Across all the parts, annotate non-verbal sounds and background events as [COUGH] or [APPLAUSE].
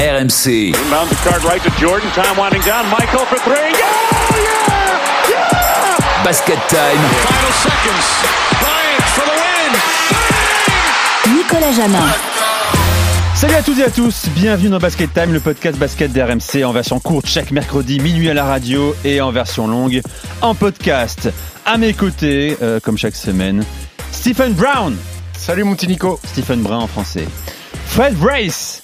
RMC. Inbound the card right to Jordan. Time winding down. Michael for three. Yeah! Yeah! Yeah! Basket time. Final seconds. Bryant for the win. Nicolas Jamin. Salut à toutes et à tous, bienvenue dans Basket Time, le podcast basket d'RMC en version courte chaque mercredi minuit à la radio et en version longue en podcast. À mes côtés, euh, comme chaque semaine, Stephen Brown. Salut mon petit Nico. Stephen Brown en français. Fred Weiss.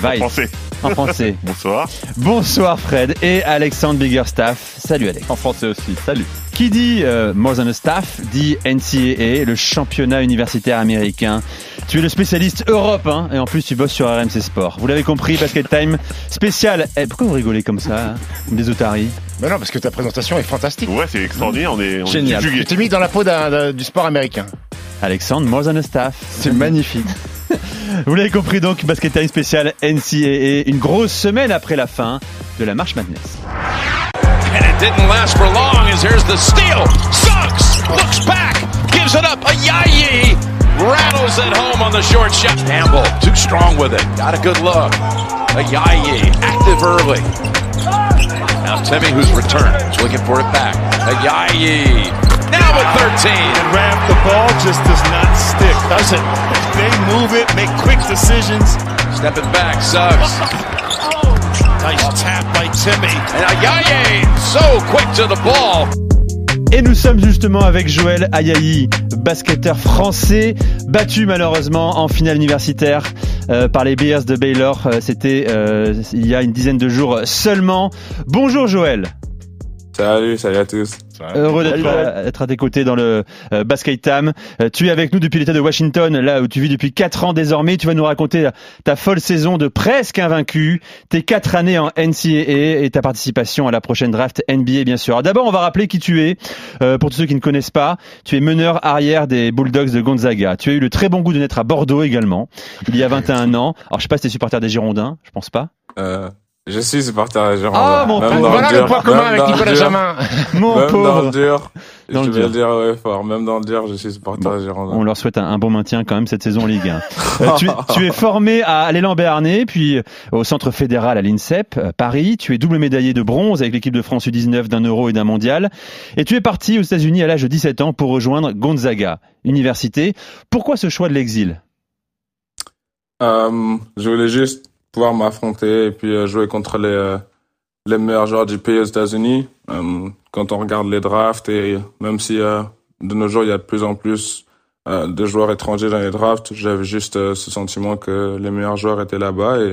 Weiss. Français. En français. [LAUGHS] Bonsoir. Bonsoir Fred et Alexandre Biggerstaff. Salut Alex. En français aussi. Salut. Qui dit euh, More Than a Staff dit NCAA, le championnat universitaire américain. Tu es le spécialiste Europe hein, et en plus tu bosses sur RMC Sport. Vous l'avez compris, Basket Time spécial. Eh, pourquoi vous rigolez comme ça hein, Comme des otaries? Ben non, parce que ta présentation est fantastique. Ouais, c'est extraordinaire. On est, on est Génial. subjugués. Tu t'es mis dans la peau du sport américain. Alexandre, More Than a Staff. C'est magnifique. [LAUGHS] Vous l'avez compris donc, Basket Time spécial NCAA, une grosse semaine après la fin de la marche Madness. And it didn't last for long as here's the steal. Suggs looks back, gives it up. Ayayi rattles it home on the short shot. Campbell too strong with it. Got a good look. Ayayi active early. Now Timmy, who's returned, is looking for it back. Ayayi now with 13. and Raph, the ball just does not stick, does it? They move it, make quick decisions. Stepping back, Suggs. Nice tap by Timmy. And Ayayi so quick to the ball. Et nous sommes justement avec Joël Ayayi, basketteur français, battu malheureusement en finale universitaire euh, par les Bears de Baylor. Euh, C'était euh, il y a une dizaine de jours seulement. Bonjour Joël, Salut, salut à tous. heureux d'être à, tes côtés dans le euh, Basket Time. Euh, tu es avec nous depuis l'État de Washington, là où tu vis depuis 4 ans désormais. Tu vas nous raconter ta, ta folle saison de presque invaincu, tes 4 années en NCAA et ta participation à la prochaine draft NBA bien sûr. Alors D'abord, on va rappeler qui tu es. Euh, pour tous ceux qui ne connaissent pas, tu es meneur arrière des Bulldogs de Gonzaga. Tu as eu le très bon goût de naître à Bordeaux également, il y a 21 ans. Alors je sais pas si t'es supporter des Girondins, je pense pas. Euh, je suis supporter à Girondin. Ah, mon Même pauvre. dans Voilà le dur, point commun avec dans Nicolas Jamin. [LAUGHS] Mon Même dans pauvre. le dur, Dans je le vais le dire ouais, fort. Même dans le dur, je suis supporter Bon, à. On leur souhaite un, un bon maintien quand même cette saison en Ligue 1. [LAUGHS] Euh, tu, es- tu es formé à l'élan Béarnais, puis euh, au Centre fédéral à l'INSEP, euh, Paris. Tu es double médaillé de bronze avec l'équipe de France U19 d'un euro et d'un mondial. Et tu es parti aux États-Unis à l'âge de 17 ans pour rejoindre Gonzaga, université. Pourquoi ce choix de l'exil? Euh, je voulais juste pouvoir m'affronter et puis euh, jouer contre les, euh, les meilleurs joueurs du pays aux États-Unis. Euh, quand on regarde les drafts et même si de nos jours il y a de plus en plus de joueurs étrangers dans les drafts, j'avais juste ce sentiment que les meilleurs joueurs étaient là-bas et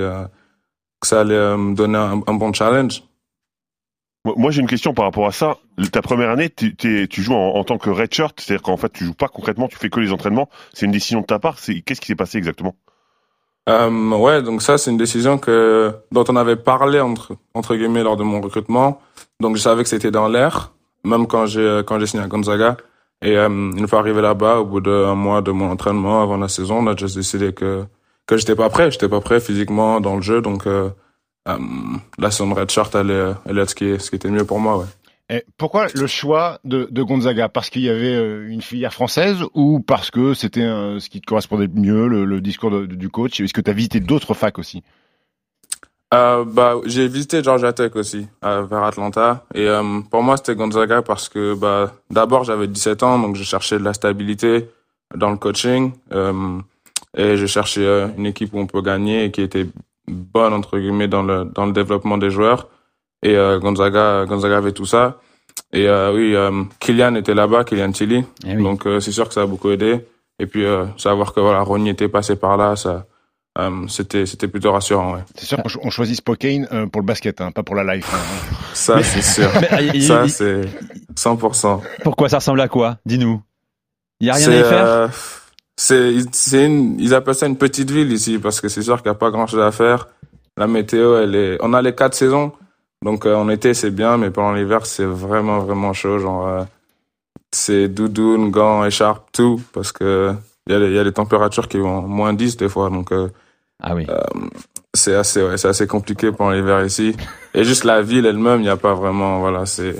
que ça allait me donner un, bon challenge. Moi, j'ai une question par rapport à ça. Ta première année, t'es- tu joues en, tant que redshirt, c'est-à-dire qu'en fait, tu joues pas concrètement, tu fais que les entraînements. C'est une décision de ta part. Qu'est-ce qui s'est passé exactement? Euh, ouais, donc ça, c'est une décision que dont on avait parlé entre entre guillemets lors de mon recrutement. Donc je savais que c'était dans l'air, même quand j'ai quand j'ai signé à Gonzaga. Et euh, une fois arrivé là-bas, au bout d'un mois de mon entraînement avant la saison, on a juste décidé que que j'étais pas prêt, j'étais pas prêt physiquement dans le jeu, donc euh, euh, la saison de redshirt allait allait être ce qui ce qui était mieux pour moi, ouais. Pourquoi le choix de, Gonzaga? Parce qu'il y avait euh, une filière française ou parce que c'était euh, ce qui te correspondait mieux, le, discours du coach? Est-ce que tu as visité d'autres facs aussi? Euh, bah, j'ai visité Georgia Tech aussi, vers Atlanta. Et pour moi, c'était Gonzaga parce que bah, d'abord, j'avais 17 ans, donc je cherchais de la stabilité dans le coaching. Et je cherchais une équipe où on peut gagner et qui était bonne, entre guillemets, dans le, dans le développement des joueurs. Et euh, Gonzaga, Gonzaga avait tout ça. Et euh, oui, euh, Kylian était là-bas, Kylian Tilly. Eh oui. Donc c'est sûr que ça a beaucoup aidé. Et puis savoir que voilà, Ronnie était passé par là, ça, euh, c'était c'était plutôt rassurant. Ouais. C'est sûr qu'on cho- on choisit Spokane euh, pour le basket, hein, pas pour la life. hein. Ça c'est sûr. [LAUGHS] Ça c'est 100%. Pourquoi ça ressemble à quoi? Dis-nous. Il y a rien à y faire? euh, c'est une ils appellent ça une petite ville ici parce que c'est sûr qu'il y a pas grand chose à faire. La météo elle est on a les quatre saisons. Donc euh, en été c'est bien mais pendant l'hiver c'est vraiment vraiment chaud genre euh, c'est doudoune, gants, écharpe, tout parce que il y a les, il y a les températures qui vont moins 10 des fois donc euh, Ah oui. c'est assez ouais, c'est assez compliqué pendant l'hiver ici et juste la ville elle-même il n'y a pas vraiment voilà c'est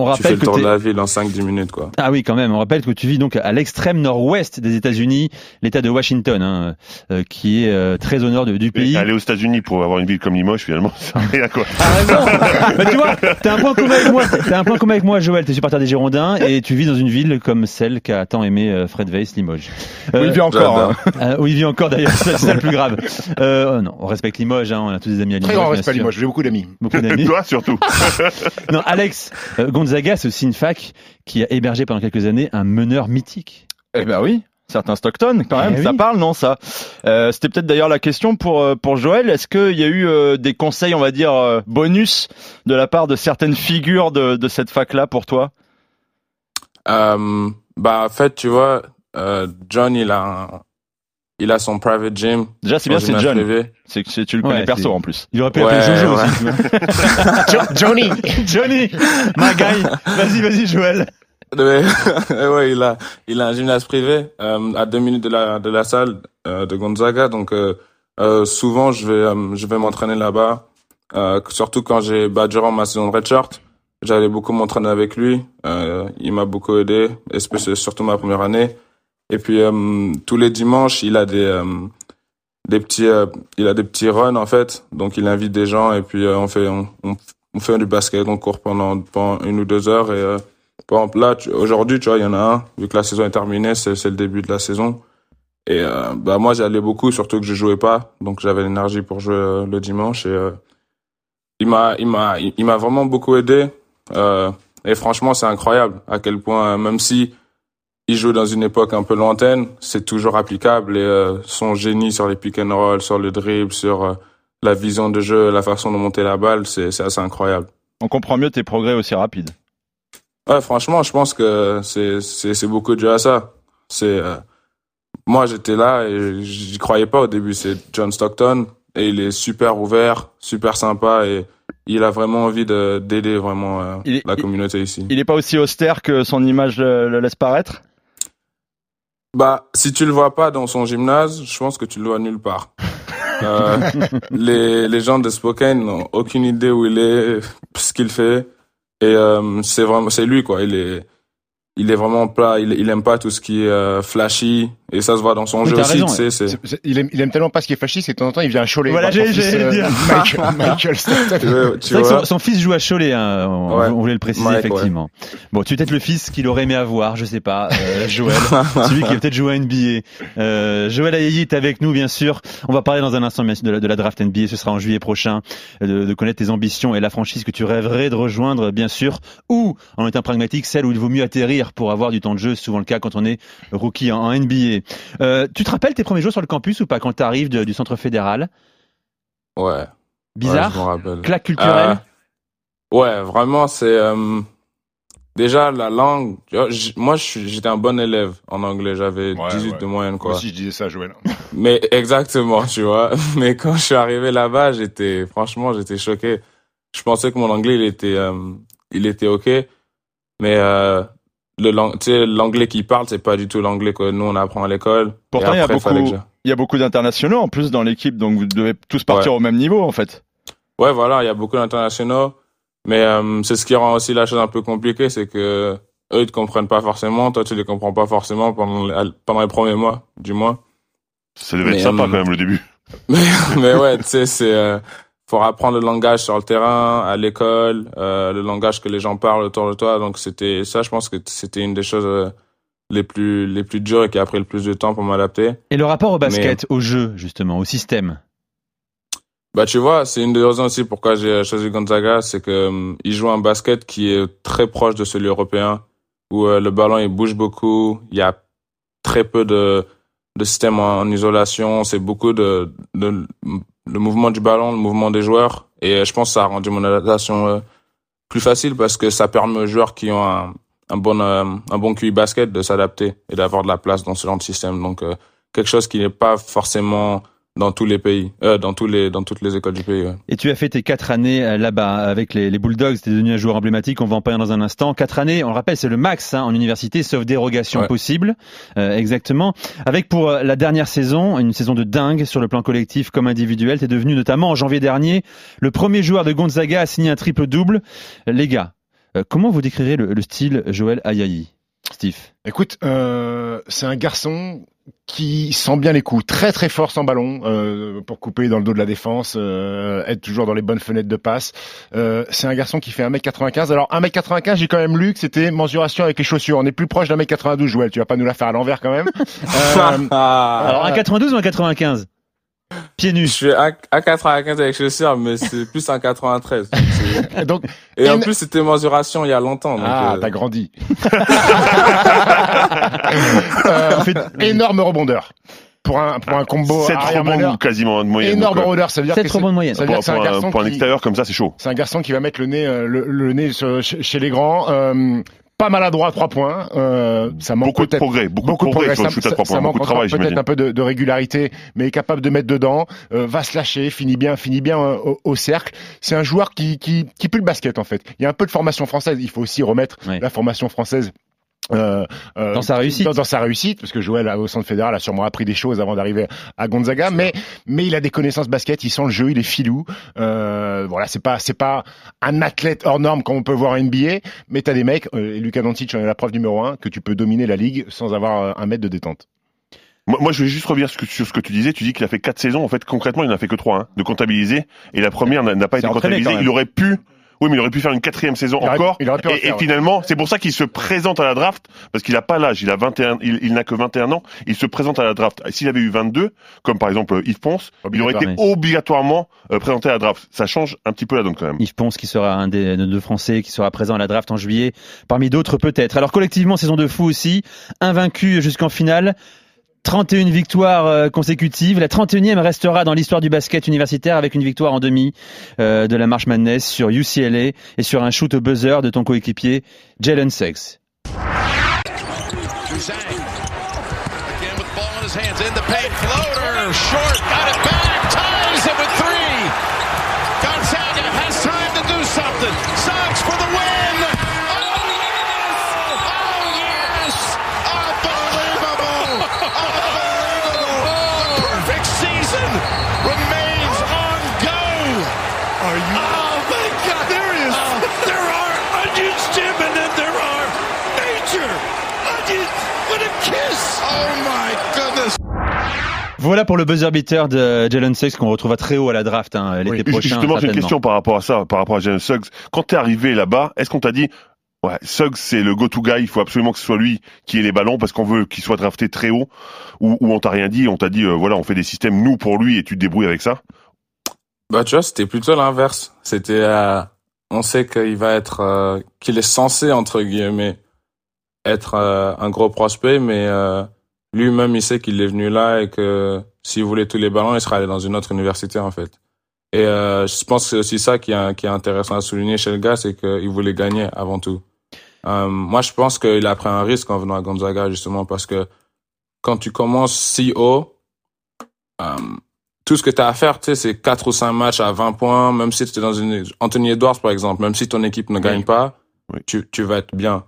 On tu fais rappelle le que tour de la ville en 5-10 minutes, quoi. Ah oui, quand même. On rappelle que tu vis donc à l'extrême nord-ouest des États-Unis, l'État de Washington, hein, euh, qui est euh, très au nord de- du pays. Aller aux États-Unis pour avoir une ville comme Limoges, finalement, [LAUGHS] ça à rien, quoi. Raison. [LAUGHS] bah, tu vois, t'as un point commun avec moi. T'as un point commun avec moi, Joël. T'es supporter des Girondins et tu vis dans une ville comme celle qu'a tant aimé euh, Fred Weiss, Limoges. Oui, il vit encore. hein. Euh, où il vit encore d'ailleurs, c'est ça le plus grave. Euh, non, on respecte Limoges, hein, on a tous des amis à Limoges. Très grand bien respect, sûr. Limoges. J'ai beaucoup d'amis. Beaucoup d'amis. [LAUGHS] Toi, surtout. Non, Alex, euh, Gonzaga, c'est aussi une fac qui a hébergé pendant quelques années un meneur mythique. Eh ben oui. Certains Stockton, quand même, Eh ça oui. parle, non, ça? Euh, C'était peut-être d'ailleurs la question pour euh, pour Joël. Est-ce qu'il y a eu euh, des conseils, on va dire, euh, bonus de la part de certaines figures de, de cette fac-là pour toi? Euh, bah, en fait, tu vois, euh, John, il a un- il a son private gym. Déjà, c'est bien, c'est John. C'est que tu le Ouais, connais perso en plus. Il aurait pu Ouais, l'appeler Jojo ouais. aussi. [LAUGHS] Johnny Johnny, my guy. Vas-y, vas-y, Joël. [LAUGHS] Ouais, [LAUGHS] ouais, il a, il a un gymnase privé euh, à deux minutes de la de la salle euh, de Gonzaga, donc euh, euh, souvent je vais euh, je vais m'entraîner là-bas. Euh, surtout quand j'ai bah durant ma saison de redshirt, j'allais beaucoup m'entraîner avec lui. Euh, il m'a beaucoup aidé, surtout ma première année. Et puis euh, tous les dimanches, il a des euh, des petits euh, il a des petits runs en fait, donc il invite des gens et puis on fait on, on, on fait du basket, on court pendant pendant une ou deux heures et par exemple, là, aujourd'hui, tu vois, il y en a un, vu que la saison est terminée, c'est c'est le début de la saison. Et euh, bah moi, j'allais beaucoup, surtout que je jouais pas, donc j'avais l'énergie pour jouer le dimanche. Et euh, il m'a, il m'a, il m'a vraiment beaucoup aidé. Et franchement, c'est incroyable à quel point, même si il joue dans une époque un peu lointaine, c'est toujours applicable. Et euh, son génie sur les pick and roll, sur le dribble, sur euh, la vision de jeu, la façon de monter la balle, c'est assez incroyable. On comprend mieux tes progrès aussi rapides. Ouais, franchement, je pense que c'est beaucoup dû à ça. C'est euh, moi j'étais là et j'y croyais pas au début. C'est John Stockton et il est super ouvert, super sympa et il a vraiment envie de d'aider vraiment euh, est- la communauté ici. Il est pas aussi austère que son image le, le laisse paraître? Bah, si tu le vois pas dans son gymnase, je pense que tu le vois nulle part. [LAUGHS] Euh, les, les gens de Spokane n'ont aucune idée où il est, ce qu'il fait. Et euh, c'est vraiment, c'est lui quoi. Il est, il est vraiment pas, il, il aime pas tout ce qui est euh, flashy. Et ça se voit dans son Oui, jeu aussi. raison, tu sais, c'est. C'est- c'est- Il aime, il aime tellement pas ce qui est fasciste et de temps en temps il vient à Cholet. Voilà, j'ai- dire. [LAUGHS] Michael, [LAUGHS] Michael. Tu vois, son, son fils joue à Cholet, hein, on, Ouais. on voulait le préciser Mike, effectivement. Bon, tu es peut-être le fils qu'il aurait aimé avoir, je sais pas, euh, [LAUGHS] Joël, celui qui a peut-être joué à NBA. Euh, Joël Ayayi est avec nous, bien sûr. On va parler dans un instant bien sûr, de la, de la draft NBA, ce sera en juillet prochain, euh, de, de connaître tes ambitions et la franchise que tu rêverais de rejoindre, bien sûr, ou, en étant pragmatique, celle où il vaut mieux atterrir pour avoir du temps de jeu, souvent le cas quand on est rookie en, en NBA. Euh, tu te rappelles tes premiers jours sur le campus ou pas quand tu arrives du centre fédéral? Ouais. Bizarre Ouais, je me rappelle. Claque culturelle Euh, ouais, vraiment, c'est euh, déjà la langue. Moi, je suis- j'étais un bon élève en anglais. J'avais Ouais, 18 ouais. de moyenne, Moi quoi. aussi je disais ça, Joël. [LAUGHS] Mais exactement, tu vois. [LAUGHS] Mais quand je suis arrivé là-bas, j'étais franchement, j'étais choqué. Je pensais que mon anglais, il était, euh, il était ok, mais euh, le l'anglais qu'il parle, c'est pas du tout l'anglais que nous on apprend à l'école. Pourtant, il y a beaucoup, je- il y a beaucoup d'internationaux en plus dans l'équipe, donc vous devez tous partir Ouais. au même niveau en fait. Ouais, voilà, il y a beaucoup d'internationaux, mais euh, c'est ce qui rend aussi la chose un peu compliquée, c'est que eux ils te comprennent pas forcément, toi tu les comprends pas forcément pendant les, pendant les premiers mois, du moins. Ça devait être sympa euh, quand même le début. [LAUGHS] Mais, mais ouais, tu sais, c'est euh, faut apprendre le langage sur le terrain, à l'école, euh, le langage que les gens parlent autour de toi. Donc c'était ça, je pense que c'était une des choses euh, les plus les plus dures et qui a pris le plus de temps pour m'adapter. Et le rapport au basket, au jeu, justement, au système? Bah tu vois, c'est une des raisons aussi pourquoi j'ai choisi Gonzaga, c'est que euh, il joue un basket qui est très proche de celui européen, où euh, le ballon il bouge beaucoup, il y a très peu de de système en, en isolation, c'est beaucoup de, de le mouvement du ballon, le mouvement des joueurs, et euh, je pense que ça a rendu mon adaptation euh, plus facile parce que ça permet aux joueurs qui ont un, bon euh, un bon QI basket de s'adapter et d'avoir de la place dans ce genre de système. Donc quelque chose qui n'est pas forcément dans tous les pays, euh, dans tous les dans toutes les écoles du pays. ouais. Et tu as fait tes quatre années euh, là-bas avec les, les Bulldogs, tu es devenu un joueur emblématique, on va en parler dans un instant. Quatre années, on le rappelle, c'est le max hein, en université, sauf dérogation Ouais. possible, Euh, exactement. Avec pour euh, la dernière saison, une saison de dingue sur le plan collectif comme individuel, tu es devenu notamment en janvier dernier le premier joueur de Gonzaga à signer un triple-double. Les gars, Euh, comment vous décrirez le, le style Joël Ayayi, Steve Écoute, euh, c'est un garçon qui sent bien les coups, très très fort sans ballon euh, pour couper dans le dos de la défense, euh, être toujours dans les bonnes fenêtres de passe. Euh, c'est un garçon qui fait 1m95. Alors 1m95, j'ai quand même lu que c'était mensuration avec les chaussures. On est plus proche d'un m 92, Joël. Tu vas pas nous la faire à l'envers quand même. [LAUGHS] Euh, ah. alors 1m92 ou 1m95 Pieds nus. Je suis à, à 95 avec Chelsea, mais c'est plus en 93. [LAUGHS] donc, et en plus, c'était mensuration il y a longtemps. Ah, euh. t'as grandi. [LAUGHS] euh, fait, énorme rebondeur pour un pour un combo 7 rebonds quasiment de moyenne énorme euh, rebondeur ça veut dire que rebonds de moyenne pour, un, extérieur comme ça c'est chaud c'est un garçon qui va mettre le nez euh, le, nez chez les grands pas maladroit à trois points. Euh, ça manque Beaucoup de progrès, beaucoup, de progrès sur le shoot à ça, trois ça points, manque beaucoup de travail, peut-être un peu de, de régularité, mais est capable de mettre dedans. euh, va se lâcher, finit bien, finit bien euh, au, au cercle. C'est un joueur qui, qui qui pue le basket en fait. Il y a un peu de formation française. Il faut aussi remettre la formation française. Euh, euh, Dans sa réussite. dans, dans sa réussite parce que Joël au centre fédéral a sûrement appris des choses avant d'arriver à Gonzaga mais mais il a des connaissances basket il sent le jeu il est filou euh, voilà c'est pas c'est pas un athlète hors norme comme on peut voir en NBA mais t'as des mecs euh, et Luka Doncic en est la preuve numéro un que tu peux dominer la ligue sans avoir euh, un mètre de détente Moi, je vais juste revenir sur ce que- tu disais. Tu dis qu'il a fait quatre saisons. En fait, concrètement, il n'en a fait que trois, hein, de comptabiliser. Et la première n'a pas été comptabilisée. Il aurait pu. Oui, mais il aurait pu faire une quatrième saison Il aurait- encore. il aurait pu et, refaire, et ouais. finalement, c'est pour ça qu'il se présente à la draft, parce qu'il a pas l'âge. Il a 21, il, il n'a que 21 ans. Il se présente à la draft. S'il avait eu 22, comme par exemple Yves Ponce, il aurait été Obligatoire. obligatoirement euh, présenté à la draft. Ça change un petit peu la donne quand même. Yves Ponce qui sera un des deux Français qui sera présent à la draft en juillet, parmi d'autres peut-être. Alors collectivement, saison de fou aussi, invaincu jusqu'en finale. 31 victoires euh, consécutives. La 31e restera dans l'histoire du basket universitaire avec une victoire en demi euh, de la March Madness sur UCLA et sur un shoot au buzzer de ton coéquipier Jalen Suggs. Voilà pour le buzzer beater de Jalen Suggs qu'on retrouvera très haut à la draft hein, l'été Oui, prochain. Justement, j'ai une question par rapport à ça, par rapport à Jalen Suggs. Quand t'es arrivé là-bas, est-ce qu'on t'a dit, ouais, Suggs c'est le go-to guy, il faut absolument que ce soit lui qui ait les ballons parce qu'on veut qu'il soit drafté très haut, ou, ou on t'a rien dit, on t'a dit, euh, voilà, on fait des systèmes nous pour lui et tu te débrouilles avec ça? Bah tu vois, c'était plutôt l'inverse. C'était, euh, on sait qu'il va être, euh, qu'il est censé entre guillemets être euh, un gros prospect, mais euh, lui-même il sait qu'il est venu là et que s'il voulait tous les ballons, il serait allé dans une autre université en fait. Et euh, je pense que c'est aussi ça qui est, qui est intéressant à souligner chez le gars, c'est qu'il voulait gagner avant tout. Euh, moi, je pense qu'il a pris un risque en venant à Gonzaga justement parce que quand tu commences si haut, euh, tout ce que tu as à faire, tu sais, c'est quatre ou cinq matchs à 20 points, même si tu es dans une Anthony Edwards par exemple, même si ton équipe ne gagne pas, Oui. tu, tu vas être bien.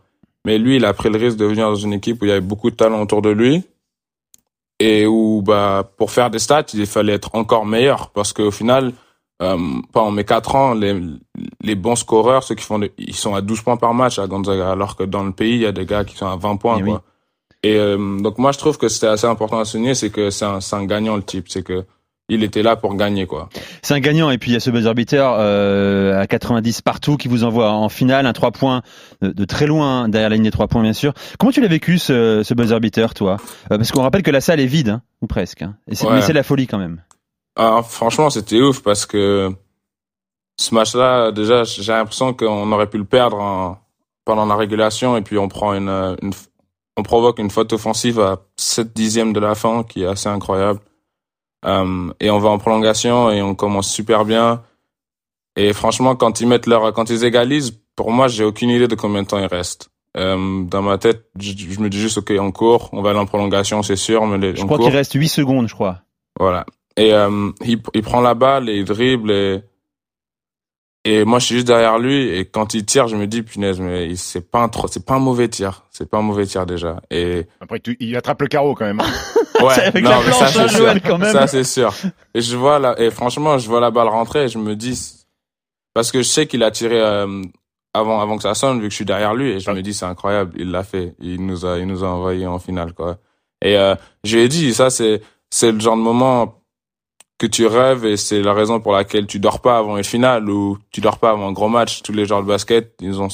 Mais lui, il a pris le risque de venir dans une équipe où il y avait beaucoup de talent autour de lui et où bah pour faire des stats, il fallait être encore meilleur parce qu'au final euh, pendant mes quatre ans, les, les bons scoreurs, ceux qui font des, ils sont à 12 points par match à Gonzaga alors que dans le pays, il y a des gars qui sont à 20 points Et quoi. oui. Et euh, donc moi je trouve que c'était assez important à souligner, c'est que c'est un, c'est un gagnant le type, c'est que il était là pour gagner quoi. C'est un gagnant et puis il y a ce buzzer beater euh, à 90 partout qui vous envoie en finale un 3 points de, de très loin derrière la ligne des 3 points bien sûr. Comment tu l'as vécu ce, ce buzzer beater toi? Euh, Parce qu'on rappelle que la salle est vide hein, ou presque. hein. Et c'est, Ouais. Mais c'est la folie quand même. Ah, franchement, c'était ouf parce que ce match-là, déjà, j'ai l'impression qu'on aurait pu le perdre en- pendant la régulation et puis on prend une, une- on provoque une faute offensive à 7 dixièmes de la fin qui est assez incroyable. Euh, et on va en prolongation et on commence super bien. Et franchement, quand ils mettent leur, quand ils égalisent, pour moi, j'ai aucune idée de combien de temps il reste. Euh, dans ma tête, je, je me dis juste, OK, on court, on va aller en prolongation, c'est sûr, mais les, Je on crois qu'il reste 8 secondes je crois. Voilà. Et euh, il, il prend la balle et il dribble et et moi je suis juste derrière lui et quand il tire je me dis punaise mais c'est pas un trop c'est pas un mauvais tir c'est pas un mauvais tir déjà et après tu, il attrape le carreau quand même [LAUGHS] ouais avec non, la ça, Joël, quand même. ça c'est sûr et je vois là et franchement je vois la balle rentrer et je me dis parce que je sais qu'il a tiré euh, avant, avant que ça sonne, vu que je suis derrière lui, et je me dis, c'est incroyable, il l'a fait. Il nous a, il nous a envoyé en finale, quoi. Et, euh, je lui ai dit, ça, c'est, c'est le genre de moment que tu rêves et c'est la raison pour laquelle tu dors pas avant une finale ou tu dors pas avant un gros match. Tous les joueurs de basket, ils ont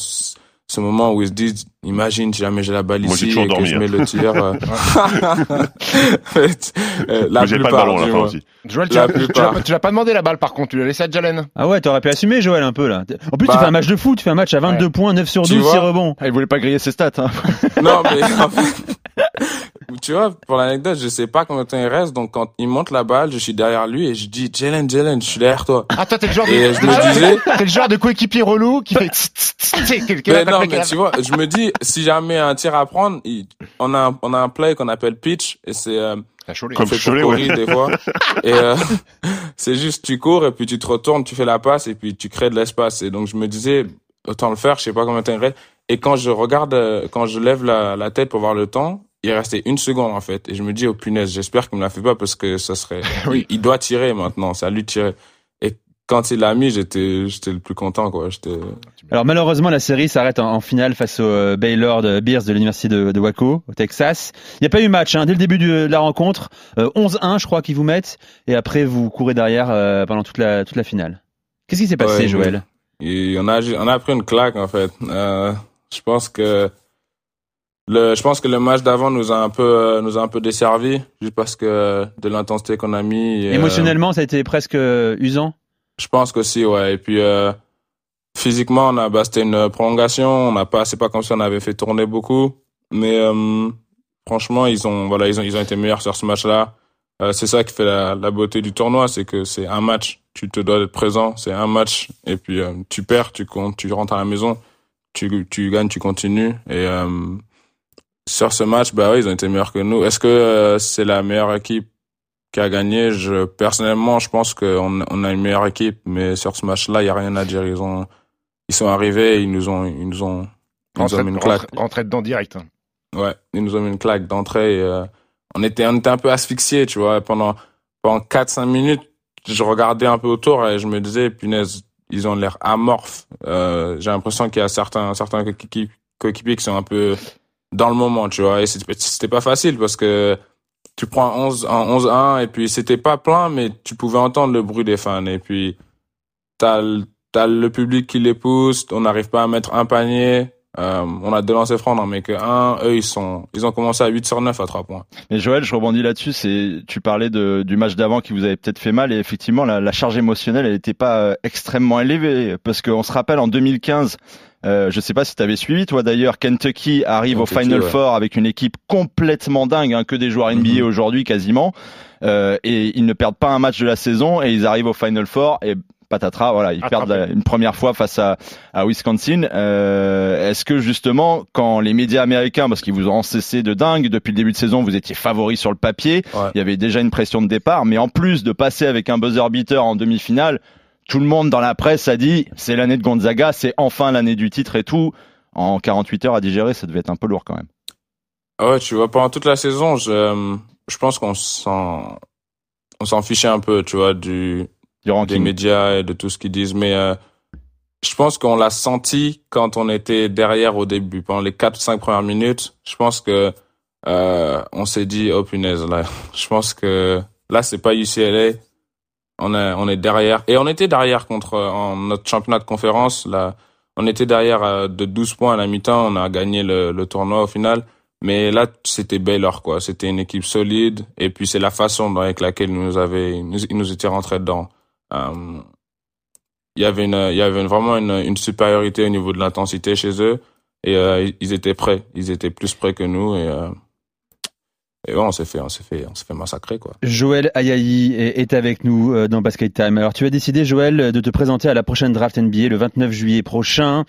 ce moment où ils se disent, imagine si jamais j'ai la balle ici et que je mets le tir. euh, [LAUGHS] [LAUGHS] euh, la pas plupart, le ballon la fin. Joël, tu La tu tu pas demandé la balle par contre, tu l'as laissé à Jalen. Ah ouais, t'aurais pu assumer, Joël, un peu là. En plus, tu Bah, fais un match de foot, tu fais un match à 22 points, 9 sur Tu 12, 6 vois rebonds. Ah, il voulait pas griller ses stats. Hein. Non, mais [LAUGHS] en fait, tu vois, pour l'anecdote, je sais pas combien de temps il reste, donc quand il monte la balle, je suis derrière lui et je dis, Jalen, Jalen, je suis derrière toi. Ah, toi, t'es le genre de, Et je me Ah disais- t'es le genre de coéquipier relou qui fait Mais attaque non, mais tu vois, je me dis, si jamais un tir à prendre, il- on a, un- on a un play qu'on appelle pitch et c'est, euh, Comme fait Cholet, ouais. des fois. [LAUGHS] et euh, [LAUGHS] c'est juste, tu cours et puis tu te retournes, tu fais la passe et puis tu crées de l'espace. Et donc je me disais, autant le faire, je sais pas combien de temps il reste. Et quand je regarde, euh, quand je lève la, la tête pour voir le temps, il restait une seconde en fait. Et je me dis, oh punaise, j'espère qu'il me la fait pas parce que ça serait, [LAUGHS] Oui. il, doit tirer maintenant, à lui tirer. Et quand il l'a mis, j'étais, j'étais le plus content quoi. J'étais, Alors malheureusement, la série s'arrête en, en finale face au euh, Baylor de Bears de l'université de, de Waco, au Texas. Il n'y a pas eu match hein, dès le début de la rencontre. Euh, 11-1, je crois qu'ils vous mettent, et après vous courez derrière euh, pendant toute la toute la finale. Qu'est-ce qui s'est passé, Ouais, Joël? Et on a, on a pris une claque, en fait. Euh, je pense que le, je pense que le match d'avant nous a un peu, euh, nous a un peu desservi, juste parce que de l'intensité qu'on a mis. euh, Émotionnellement, ça a été presque euh, usant. je pense qu'aussi, ouais. Et puis, euh, physiquement, on a, bah, c'était une prolongation. On n'a pas, c'est pas comme si on avait fait tourner beaucoup. Mais, euh, franchement, ils ont, voilà, ils ont, ils ont été meilleurs sur ce match-là. Euh, c'est ça qui fait la, la beauté du tournoi, c'est que c'est un match. Tu te dois être présent, c'est un match. Et puis, euh, tu perds, tu comptes, tu rentres à la maison, tu, tu gagnes, tu continues. Et, euh, sur ce match, bah oui, ils ont été meilleurs que nous. Est-ce que euh, c'est la meilleure équipe qui a gagné? Je, Personnellement, je pense qu'on on a une meilleure équipe, mais sur ce match-là, il n'y a rien à dire. Ils, ont, ils sont arrivés, ils nous ont, ils nous ont, ils nous ont mis une claque. Dedans direct. hein. Ouais, ils nous ont mis une claque d'entrée. euh, on, était, on était un peu asphyxiés, tu vois. Pendant, pendant 4-5 minutes, je regardais un peu autour et je me disais, punaise, ils ont l'air amorphes. Euh, J'ai l'impression qu'il y a certains, certains coéquipiers qui sont un peu dans le moment, tu vois. Et c'était pas facile parce que tu prends 11 en 11-1 et puis c'était pas plein, mais tu pouvais entendre le bruit des fans. Et puis, t'as le- public qui les pousse, on n'arrive pas à mettre un panier. Euh, on a deux lancers francs, non, mais que un, eux, ils sont, ils ont commencé à 8 sur 9 à 3 points. Mais Joël, je rebondis là-dessus. Tu parlais du match d'avant qui vous avait peut-être fait mal et effectivement la, la charge émotionnelle, elle n'était pas euh, extrêmement élevée parce qu'on se rappelle en 2015. Euh, je sais pas si tu avais suivi, toi d'ailleurs, Kentucky arrive au Final ouais. Four avec une équipe complètement dingue, hein, que des joueurs NBA Mhm. aujourd'hui quasiment, euh, et ils ne perdent pas un match de la saison et ils arrivent au Final Four et patatras, voilà, ils Attrapé. perdent une première fois face à, à Wisconsin. Euh, Est-ce que justement, quand les médias américains, parce qu'ils vous ont cessé de dingue depuis le début de saison, vous étiez favoris sur le papier, Ouais. il y avait déjà une pression de départ, mais en plus de passer avec un buzzer beater en demi-finale, tout le monde dans la presse a dit c'est l'année de Gonzaga, c'est enfin l'année du titre et tout. En 48 heures à digérer, ça devait être un peu lourd quand même. Ah Ouais, tu vois, pendant toute la saison, je, je pense qu'on s'en, on s'en fichait un peu, tu vois, du, Du des médias et de tout ce qu'ils disent, mais euh, je pense qu'on l'a senti quand on était derrière au début, pendant les 4-5 premières minutes. Je pense que euh, on s'est dit, oh punaise, là, [LAUGHS] je pense que là, c'est pas UCLA. On est, on est derrière. Et on était derrière contre euh, en notre championnat de conférence. Là, on était derrière euh, de 12 points à la mi-temps. On a gagné le, le tournoi au final. Mais là, c'était Baylor, quoi. C'était une équipe solide. Et puis, c'est la façon avec laquelle ils nous avaient, ils nous, étaient rentrés dedans. Euh, il y avait une, il y avait vraiment une, une supériorité au niveau de l'intensité chez eux. Et euh, ils étaient prêts. Ils étaient plus prêts que nous. Et, euh, et ouais, on s'est fait, on s'est fait, on s'est fait massacrer, quoi. Joël Ayayi est, avec nous euh, dans Basket Time. Alors, tu as décidé, Joël, de te présenter à la prochaine draft NBA le 29 juillet prochain.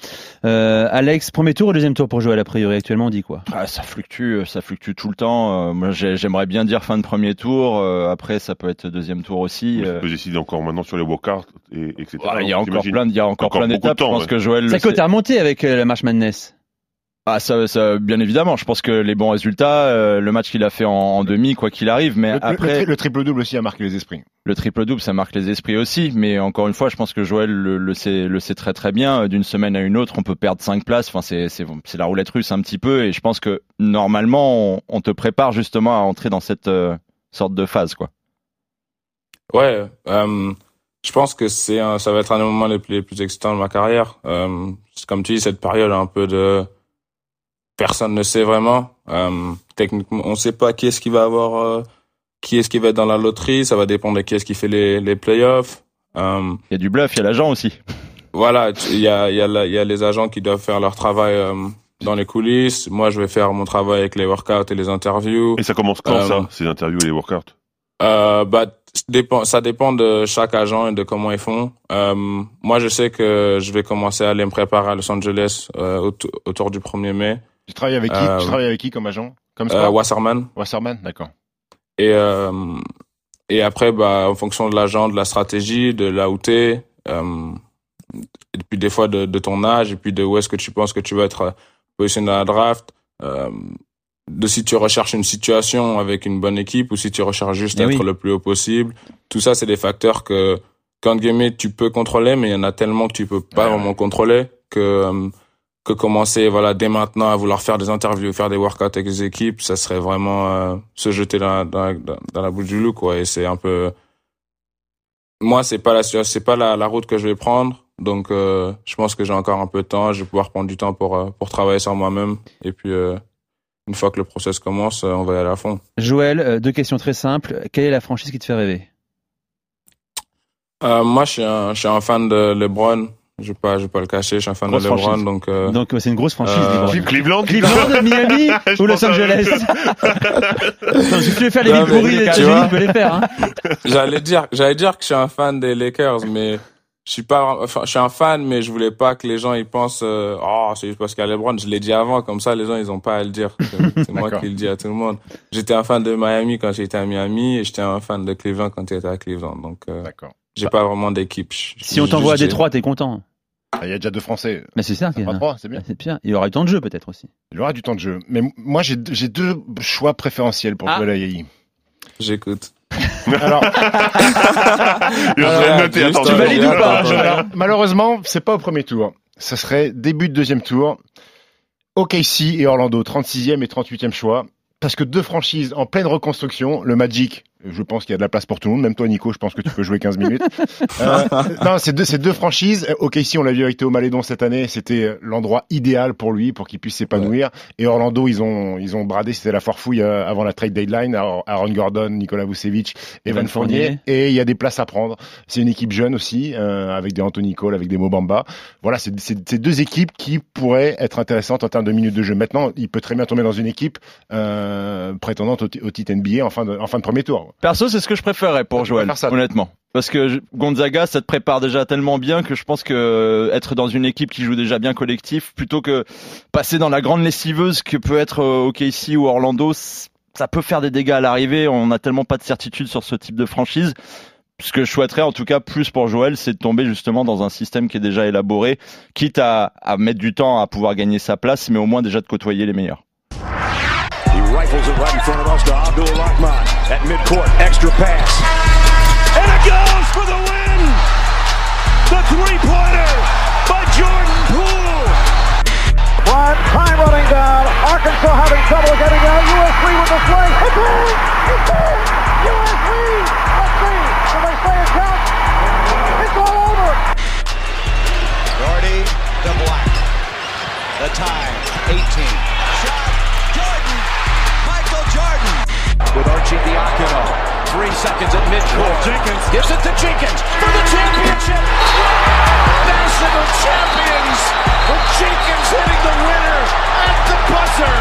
Euh, Alex, premier tour ou deuxième tour pour Joël, a priori? Actuellement, on dit quoi? Ah, ça fluctue, ça fluctue tout le temps. Euh, moi, j'ai- j'aimerais bien dire fin de premier tour. euh, après, ça peut être deuxième tour aussi. Euh, Tu peux décider encore maintenant sur les walkouts et etc. voilà, il y a encore plein, il y a encore, Encore plein d'étapes. Je pense ouais. que Joël le Ça sait. cote à remonter avec euh, la March Madness. Ah ça, ça, bien évidemment. Je pense que les bons résultats, euh, le match qu'il a fait en, en demi, quoi qu'il arrive, mais Le, le- après le triple double aussi a marqué les esprits. le triple double, ça marque les esprits aussi. Mais encore une fois, je pense que Joël le, le sait, le sait très très bien. D'une semaine à une autre, on peut perdre cinq places. Enfin, c'est c'est c'est la roulette russe un petit peu. Et je pense que normalement, on, on te prépare justement à entrer dans cette euh, sorte de phase, quoi. Ouais, euh, je pense que c'est un, ça va être un des moments les plus, les plus excitants de ma carrière. Euh, comme tu dis, cette période un peu de personne ne sait vraiment. Euh, techniquement, on sait pas qui est-ce qui va avoir, euh, qui est-ce qui va être dans la loterie. Ça va dépendre de qui est-ce qui fait les, les playoffs. Euh, Il y a du bluff, il y a l'agent aussi. voilà, il y a, il y, a y a les agents qui doivent faire leur travail euh, dans les coulisses. Moi, je vais faire mon travail avec les workouts et les interviews. Et ça commence quand Euh, ça, ces interviews et les workouts? Euh, bah, ça dépend, ça dépend de chaque agent et de comment ils font. Euh, moi, je sais que je vais commencer à aller me préparer à Los Angeles euh, auto- autour du 1er mai. Tu travailles avec qui? Euh, Tu travailles avec qui comme agent? Comme Euh, ça Wasserman. Wasserman, d'accord. Et, euh, et après, bah, en fonction de l'agent, de la stratégie, de là où t'es, euh, et puis des fois de, de ton âge, et puis de où est-ce que tu penses que tu vas être euh, positionné dans la draft, euh, de si tu recherches une situation avec une bonne équipe ou si tu recherches juste Eh être oui. le plus haut possible. Tout ça, c'est des facteurs que, quand guillemets, tu peux contrôler, mais il y en a tellement que tu peux pas Ouais, vraiment contrôler que, euh, que commencer, voilà, dès maintenant à vouloir faire des interviews, faire des workouts avec les équipes, ça serait vraiment euh, se jeter dans, la- dans, la- dans, dans la bouche du loup, quoi. Et c'est un peu, moi, c'est pas la c'est pas la, la route que je vais prendre. Donc, euh, je pense que j'ai encore un peu de temps. Je vais pouvoir prendre du temps pour euh, pour travailler sur moi-même. Et puis, euh, une fois que le process commence, on va y aller à fond. Joël, deux questions très simples. Quelle est la franchise qui te fait rêver? Euh, moi, je suis un, je suis un fan de LeBron. Je vais pas, je vais pas le cacher. Je suis un fan Grosse de LeBron, franchise. donc. euh, Donc c'est une grosse franchise. Euh, LeBron. Cleveland Cleveland, Miami [LAUGHS] ou Los Angeles [LAUGHS] Non, Si tu veux faire les villes pourries des tu tu peux les faire. Hein. [LAUGHS] J'allais dire, j'allais dire que je suis un fan des Lakers, mais je suis pas, enfin, je suis un fan, mais je voulais pas que les gens ils pensent, euh, oh, c'est juste parce qu'il y a LeBron. Je l'ai dit avant, comme ça, les gens ils ont pas à le dire. C'est moi qui le dis à tout le monde. J'étais un fan de Miami quand j'étais à Miami, et j'étais un fan de Cleveland quand j'étais à Cleveland. Donc, euh, D'accord. J'ai pas vraiment d'équipe. Si on t'envoie à je- Détroit, t'es content. Ah, Il y a déjà deux Français. Mais c'est ça. Trois, c'est bien. C'est bien. Il y aura eu temps de jeu peut-être aussi. Il y aura du temps de jeu. Mais moi, j'ai deux- choix préférentiels pour Ah. Ayayi. J'écoute. [LAUGHS] Alors, [LAUGHS] Juste, attends, tu valides ou pas, alors, malheureusement, c'est pas au premier tour. Ça serait début de deuxième tour. OKC et Orlando, 36e et 38e choix. Parce que deux franchises en pleine reconstruction, le Magic, je pense qu'il y a de la place pour tout le monde, même toi Nico, je pense que tu peux jouer 15 minutes. [LAUGHS] Euh, non, c'est deux, deux franchises. OKC, on l'a vu avec Théo Malédon cette année, c'était l'endroit idéal pour lui, pour qu'il puisse s'épanouir. Et Orlando, ils ont, ils ont bradé, c'était la foire fouille euh, avant la trade deadline, Aaron Gordon, Nicolas Vucevic, Evan Fournier. Fournier. Et il y a des places à prendre. C'est une équipe jeune aussi, euh, avec des Anthony Cole, avec des Mobamba. Voilà, c'est deux équipes qui pourraient être intéressantes en termes de minutes de jeu. Maintenant, il peut très bien tomber dans une équipe euh, prétendante au, au titre NBA en fin de, en fin de premier tour. Perso, c'est ce que je préférerais pour Joël, honnêtement. Parce que Gonzaga, ça te prépare déjà tellement bien que je pense que euh, être dans une équipe qui joue déjà bien collectif, plutôt que passer dans la grande lessiveuse que peut être euh, OKC ou Orlando, ça peut faire des dégâts à l'arrivée. On n'a tellement pas de certitude sur ce type de franchise. Ce que je souhaiterais, en tout cas, plus pour Joël, c'est de tomber justement dans un système qui est déjà élaboré, quitte à, à mettre du temps à pouvoir gagner sa place, mais au moins déjà de côtoyer les meilleurs. He rifles it right in front of us to Abdul Rahman at midcourt. Extra pass. And it goes for the win! The three-pointer by Jordan Poole! Prime time running down. Arkansas having trouble getting out. USC with the play. It's in! It's in! USC! Let's see. Do they say it counts? It's all over. Doherty to Black. The time, 18. With Archie Diacono. Three seconds at midcourt. Jenkins. Gives it to Jenkins for the championship! National champions! With Jenkins hitting the winner at the buzzer!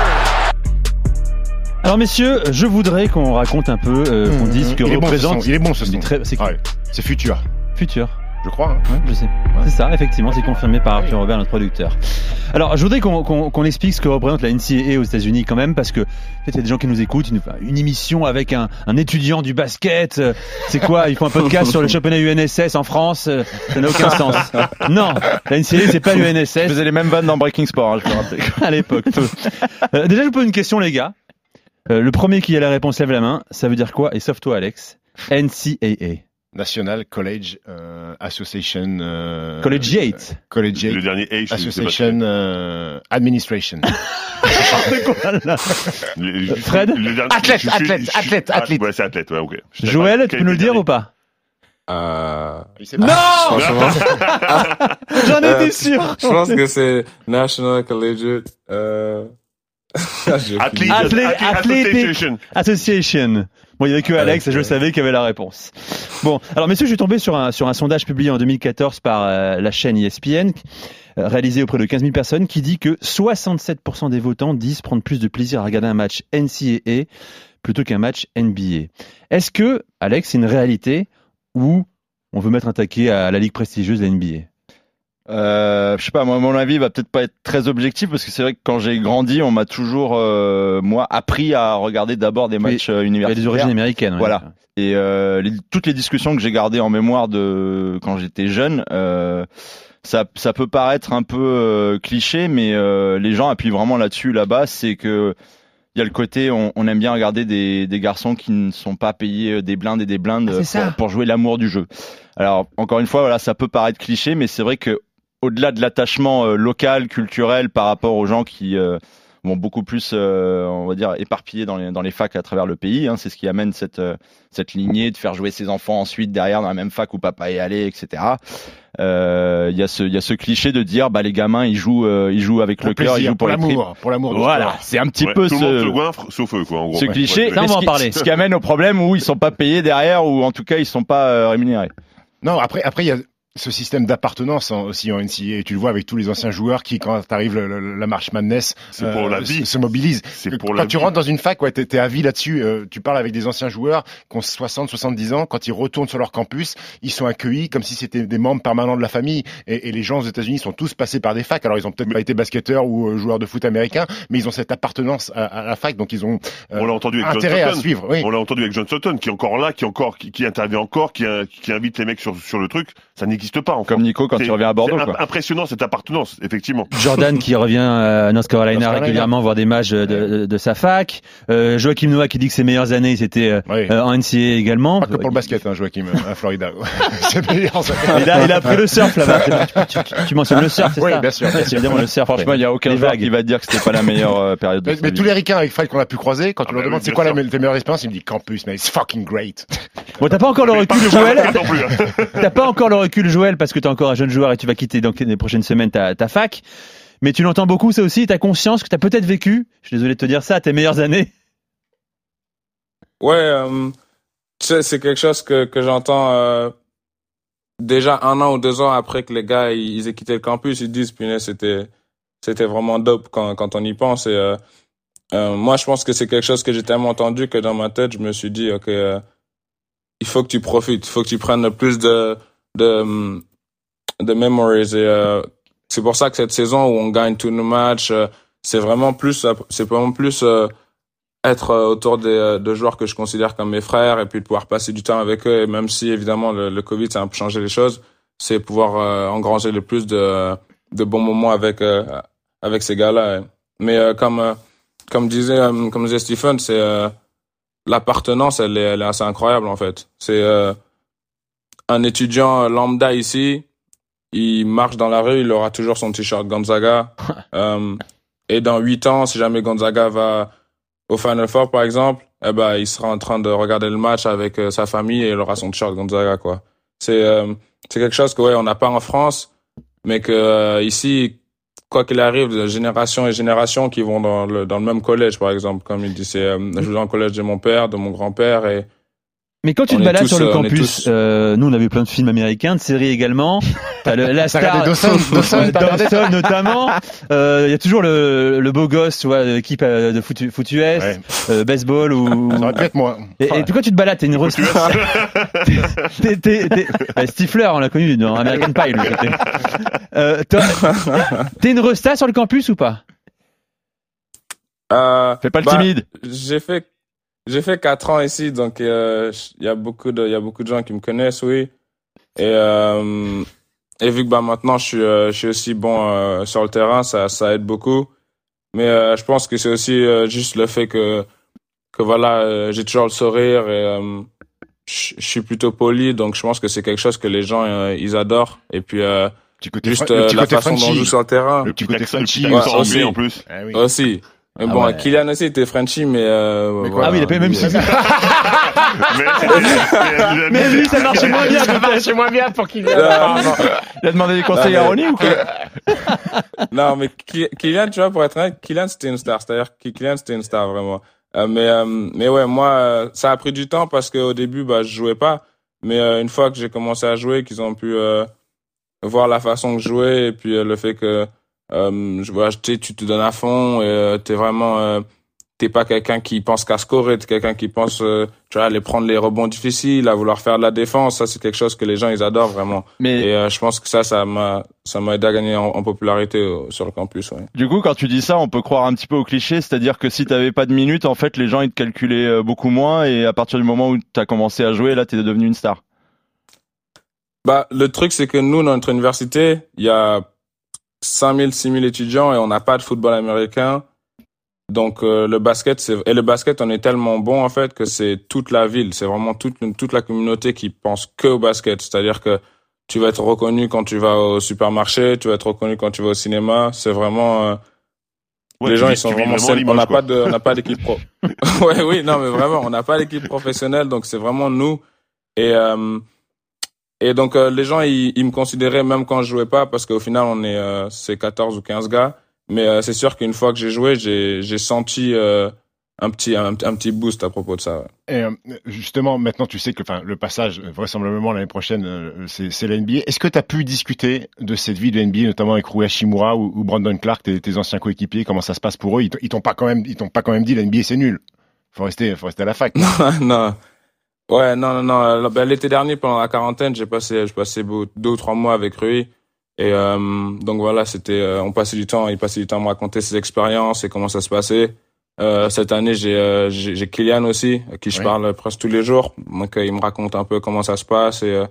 Alors messieurs, je voudrais qu'on raconte un peu, euh, qu'on dise ce que il est bon, ce représente. son. Il est bon ce Il est son. très- c'est Ouais, c'est futur. futur. Je crois. hein. Ouais, je sais. C'est ça, effectivement, c'est confirmé par Arthur Robert, notre producteur. Alors, je voudrais qu'on explique ce que représente la NCAA aux États-Unis quand même, parce que peut-être il y a des gens qui nous écoutent, font une émission avec un, un étudiant du basket. euh, C'est quoi Ils font un podcast sur le championnat UNSS en France. euh, Ça n'a aucun sens. Non, la NCAA c'est pas Je l'UNSS faisais les mêmes vannes dans Breaking Sport, hein, je peux rappeler. [LAUGHS] à l'époque. Euh, déjà, je vous pose une question, les gars. Le premier qui a la réponse lève la main. Ça veut dire quoi? Et sauf toi, Alex. NCAA. National College euh, Association. euh, Collegiate. euh, Collegiate Le dernier H, Association euh, Administration. [LAUGHS] Fred le dernier- Athlète, je- je- athlète, je- athlète, ah, athlète. Ouais, c'est athlète, ouais, ok. Je sais Joël, tu peux nous le dire ou pas Euh, Il sait pas. Non franchement, [LAUGHS] [LAUGHS] J'en étais sûr je pense que c'est National Collegiate. Euh... Athlete. Association. Bon, il y avait que Alex, Ok. je savais qu'il y avait la réponse. Bon, alors messieurs, je suis tombé sur un, sur un sondage publié en 2014 par euh, la chaîne ESPN, euh, réalisé auprès de 15 000 personnes, qui dit que 67% des votants disent prendre plus de plaisir à regarder un match NCAA plutôt qu'un match NBA. Est-ce que, Alex, c'est une réalité où on veut mettre un taquet à la ligue prestigieuse, la NBA Euh, je sais pas, moi, mon avis va peut-être pas être très objectif parce que c'est vrai que quand j'ai grandi, on m'a toujours, euh, moi, appris à regarder d'abord des matchs euh, universitaires. des origines américaines. ouais. Voilà. Et euh, les- toutes les discussions que j'ai gardées en mémoire de quand j'étais jeune, euh, ça, ça peut paraître un peu euh, cliché, mais euh, les gens appuient vraiment là-dessus là-bas. C'est que il y a le côté, on, on aime bien regarder des, des garçons qui ne sont pas payés euh, des blindes et des blindes Ah, c'est pour, ça. pour jouer l'amour du jeu. Alors encore une fois, voilà, ça peut paraître cliché, mais c'est vrai que au-delà de l'attachement euh, local, culturel par rapport aux gens qui euh, vont beaucoup plus, euh, on va dire, éparpillés dans les, dans les facs à travers le pays. Hein, c'est ce qui amène cette, euh, cette lignée de faire jouer ses enfants ensuite derrière dans la même fac où papa est allé, etc. Euh, Il y a ce, il y a ce cliché de dire, bah les gamins ils jouent, euh, ils jouent avec Pour le cœur, ils jouent pour, l'amour, pour l'amour Voilà, c'est un petit Ouais, peu tout le monde se ce, goinfre, sauf eux, quoi, en gros. ce Ouais, cliché. ouais, on va ce en qui- parler. [LAUGHS] Ce qui amène au problème où ils sont pas payés derrière ou en tout cas ils sont pas euh, rémunérés. Non, après, après, il y a ce système d'appartenance en- aussi en NCAA. Tu le vois avec tous les anciens joueurs qui, quand arrive le- le- la marche Madness, C'est pour la se- vie. se mobilisent. C'est Que pour quand la tu vie. rentres dans une fac, ouais, t'es, à vie là-dessus. euh, tu parles avec des anciens joueurs qui ont 60, 70 ans. Quand ils retournent sur leur campus, ils sont accueillis comme si c'était des membres permanents de la famille. Et, et les gens aux États-Unis sont tous passés par des facs. Alors ils ont peut-être pas été basketteurs ou euh, joueurs de foot américains, mais ils ont cette appartenance à, à la fac, donc ils ont euh, On entendu avec John intérêt à Sutton. suivre. Oui. On l'a entendu avec John Sutton, qui est encore là, qui est encore, qui, qui intervient encore, qui, euh, qui invite les mecs sur, sur le truc. Ça n'existe pas encore. Comme Nico quand il revient à Bordeaux. Quoi. impressionnant cette appartenance, effectivement. Jordan qui revient à North Carolina North Carolina. régulièrement voir des matchs de, de, de sa fac. Euh, Joachim Noah qui dit que ses meilleures années c'était euh, Oui. euh, en NCAA également. Pas que pour le basket, hein, Joachim, à Florida. [LAUGHS] Il a, il a [LAUGHS] pris le surf là-bas. Tu, tu- tu- mentionnes le surf, c'est Oui, ça bien sûr. C'est évidemment le surf. Franchement, il y a aucun joueur qui va te dire que c'était pas la meilleure euh, période de Mais, tous les ricains avec Fred qu'on a pu croiser, quand Ah tu leur bah demandes oui, c'est quoi la, sûr. me- tes meilleures expériences, ils me disent campus, mais it's fucking great. Bon, t'as pas encore le recul, Joël. hein. T'as pas encore le recul, Parce que t'es encore un jeune joueur et tu vas quitter dans les prochaines semaines ta, ta fac. Mais tu l'entends beaucoup, ça aussi. T'as conscience que t'as peut-être vécu. Je suis désolé de te dire ça, tes meilleures années. Ouais, euh, tu c'est quelque chose que, j'entends euh, déjà un an ou deux ans après que les gars ils, aient quitté le campus. Ils disent, punaise, c'était c'était vraiment dope quand, on y pense. Et euh, moi, je pense que c'est quelque chose que j'ai tellement entendu que dans ma tête, je me suis dit, ok, il faut que tu profites, il faut que tu prennes le plus de de, de memories. Et euh, c'est pour ça que cette saison où on gagne tous nos matchs, euh, c'est vraiment plus, c'est vraiment plus euh, être euh, autour des, euh, de joueurs que je considère comme mes frères et puis pouvoir passer du temps avec eux. Et même si évidemment le, le Covid ça a un peu changé les choses, c'est pouvoir euh, engranger le plus de, de bons moments avec euh, avec ces gars-là. Mais euh, comme euh, comme disait euh, comme disait Stephen, c'est euh, l'appartenance, elle est, elle est assez incroyable en fait. C'est euh, un étudiant lambda ici, il marche dans la rue, il aura toujours son t-shirt Gonzaga. [LAUGHS] Euh, et dans huit ans, si jamais Gonzaga va au Final Four, par exemple, eh ben, il sera en train de regarder le match avec euh, sa famille et il aura son t-shirt Gonzaga, quoi. C'est, euh, c'est quelque chose que, ouais, on n'a pas en France, mais que, euh, ici, quoi qu'il arrive, de génération et génération qui vont dans le, dans le même collège, par exemple, comme il dit, c'est, euh, je vais dans le collège de mon père, de mon grand-père et, Mais quand tu On te balades tous, sur le euh, campus, tous- euh, nous on a vu plein de films américains, de séries également. [LAUGHS] T'as le, la star, Dawson, [LAUGHS] notamment. Euh, Il y a toujours le, le beau gosse, tu vois, l'équipe euh, de foot, foot US, Ouais. euh, baseball ou. Ça être moi. Et, et puis quand tu te balades, t'es une resta. [LAUGHS] T'es- t'es- t'es- bah, Stifler, on l'a connu dans American Pie. lui. Euh, T'es une resta sur le campus ou pas? Euh, Fais pas le bah, timide. J'ai fait j'ai fait quatre ans ici, donc euh, il y a beaucoup de il y a beaucoup de gens qui me connaissent, oui. Et euh, et vu que bah maintenant je suis euh, je suis aussi bon euh, sur le terrain, ça ça aide beaucoup. Mais euh, je pense que c'est aussi euh, juste le fait que que voilà euh, j'ai toujours le sourire et euh, je suis plutôt poli, donc je pense que c'est quelque chose que les gens euh, ils adorent. Et puis euh, juste euh, la façon dont on joue sur le terrain. Le petit côté Frenchy. Ouais, aussi. en plus. Ah oui. Aussi. Mais Ah bon, ouais. Kylian aussi était Frenchy, mais euh, Mais quoi voilà. Ah oui, il a pas même si. Mais, [LAUGHS] [LAUGHS] Mais lui, ça marchait moins bien. C'est moins bien pour qu'il Non, Il a demandé des conseils Non, à Ronnie ou quoi Non, mais Ky- Kylian, tu vois, pour être honnête, Kylian, c'était une star. C'est-à-dire que Kylian, c'était une star, vraiment. Euh, mais, euh, mais ouais, moi, euh, ça a pris du temps parce qu'au début, bah, je jouais pas. Mais euh, une fois que j'ai commencé à jouer, qu'ils ont pu euh, voir la façon que je jouais et puis euh, le fait que euh, je vois, tu te donnes à fond euh, t'es vraiment, euh, t'es pas quelqu'un qui pense qu'à scorer, t'es quelqu'un qui pense, euh, tu vois, aller prendre les rebonds difficiles, à vouloir faire de la défense. Ça, c'est quelque chose que les gens ils adorent vraiment. Mais Et euh, je pense que ça, ça m'a, ça m'a aidé à gagner en, en popularité euh, sur le campus. Ouais. du coup, quand tu dis ça, on peut croire un petit peu au cliché, c'est-à-dire que si t'avais pas de minutes, en fait, les gens ils te calculaient euh, beaucoup moins, et à partir du moment où t'as commencé à jouer, là, t'es devenu une star. Bah, le truc, c'est que nous, dans notre université, il y a 5000, 6000 étudiants et on n'a pas de football américain. Donc, euh, le basket, c'est, et le basket, on est tellement bon, en fait, que c'est toute la ville. C'est vraiment toute, toute la communauté qui pense que au basket. C'est-à-dire que tu vas être reconnu quand tu vas au supermarché, tu vas être reconnu quand tu vas au cinéma. C'est vraiment, euh, Ouais, les gens vis- ils sont vraiment, vraiment on n'a pas de on n'a pas d'équipe pro [LAUGHS] ouais oui non mais vraiment on n'a pas d'équipe professionnelle donc c'est vraiment nous et euh, et donc euh, les gens ils, ils me considéraient même quand je jouais pas parce qu'au final on est euh, c'est 14 ou 15 gars mais euh, c'est sûr qu'une fois que j'ai joué j'ai j'ai senti euh, un petit un, un petit boost à propos de ça ouais. Et euh, justement, maintenant, tu sais que enfin, le passage, vraisemblablement l'année prochaine, euh, c'est c'est la NBA. Est-ce que tu as pu discuter de cette vie de NBA, notamment avec Rui Hashimura ou, ou Brandon Clark, tes, tes anciens coéquipiers? Comment ça se passe pour eux? Ils t'ont pas quand même, ils t'ont pas quand même dit la NBA c'est nul. Faut rester, faut rester à la fac. [LAUGHS] non. Ouais, non, non, non. Euh, ben, L'été dernier, pendant la quarantaine, j'ai passé, passé beau- deux ou trois mois avec Rui. Et euh, donc voilà, c'était, euh, on passait du temps, il passait du temps à me raconter ses expériences et comment ça se passait. Euh, cette année, j'ai, euh, j'ai, Kylian aussi, à qui je parle presque tous les jours. Donc euh, il me raconte un peu comment ça se passe et, euh,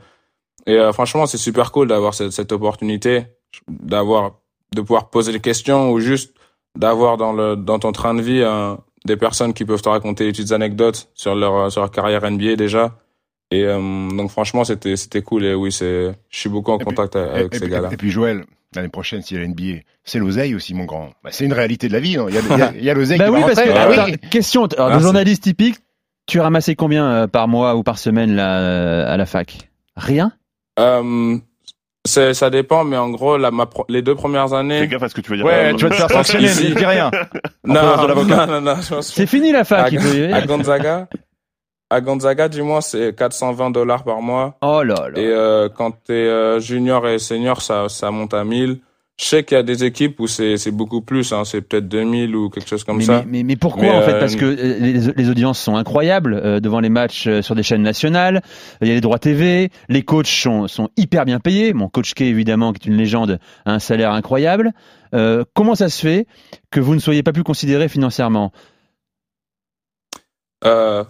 et euh, franchement, c'est super cool d'avoir cette, cette opportunité, d'avoir, de pouvoir poser des questions ou juste d'avoir dans le, dans ton train de vie un, des personnes qui peuvent te raconter des petites anecdotes sur leur sur leur carrière NBA déjà. Et euh, donc franchement c'était c'était cool et oui c'est je suis beaucoup en Et puis- contact Et, avec et ces puis- gars-là. et puis Joël, l'année prochaine, s'il y a la NBA, c'est l'oseille aussi, mon grand. Bah, c'est une réalité de la vie. non il y a, il y a- [LAUGHS] l'oseille Bah qui oui, va parce que. Ah oui. attends, question, alors, de journaliste typique, tu ramassais combien euh, par mois ou par semaine là, euh, à la fac? Rien? Euh, ça dépend mais en gros la, ma pro- les deux premières Fais années gaffe à ce que tu vas dire. Ouais, tu vas te faire [LAUGHS] sanctionner, mais dis rien. [LAUGHS] non, non non non pense C'est fini la fac. à, à Gonzaga à Gonzaga du moins c'est 420 dollars par mois Oh là là. et euh, quand t'es euh, junior et senior ça ça monte à 1000 je sais qu'il y a des équipes où c'est beaucoup plus hein, c'est peut-être 2000 ou quelque chose comme mais, ça mais, mais, mais pourquoi Mais, en fait? Euh, Parce que euh, les, les audiences sont incroyables euh, devant les matchs euh, sur des chaînes nationales. Il y a les droits TV, les coachs sont, sont hyper bien payés. Mon coach K évidemment, qui est une légende, a un salaire incroyable. Euh, comment ça se fait que vous ne soyez pas plus considéré financièrement? Euh,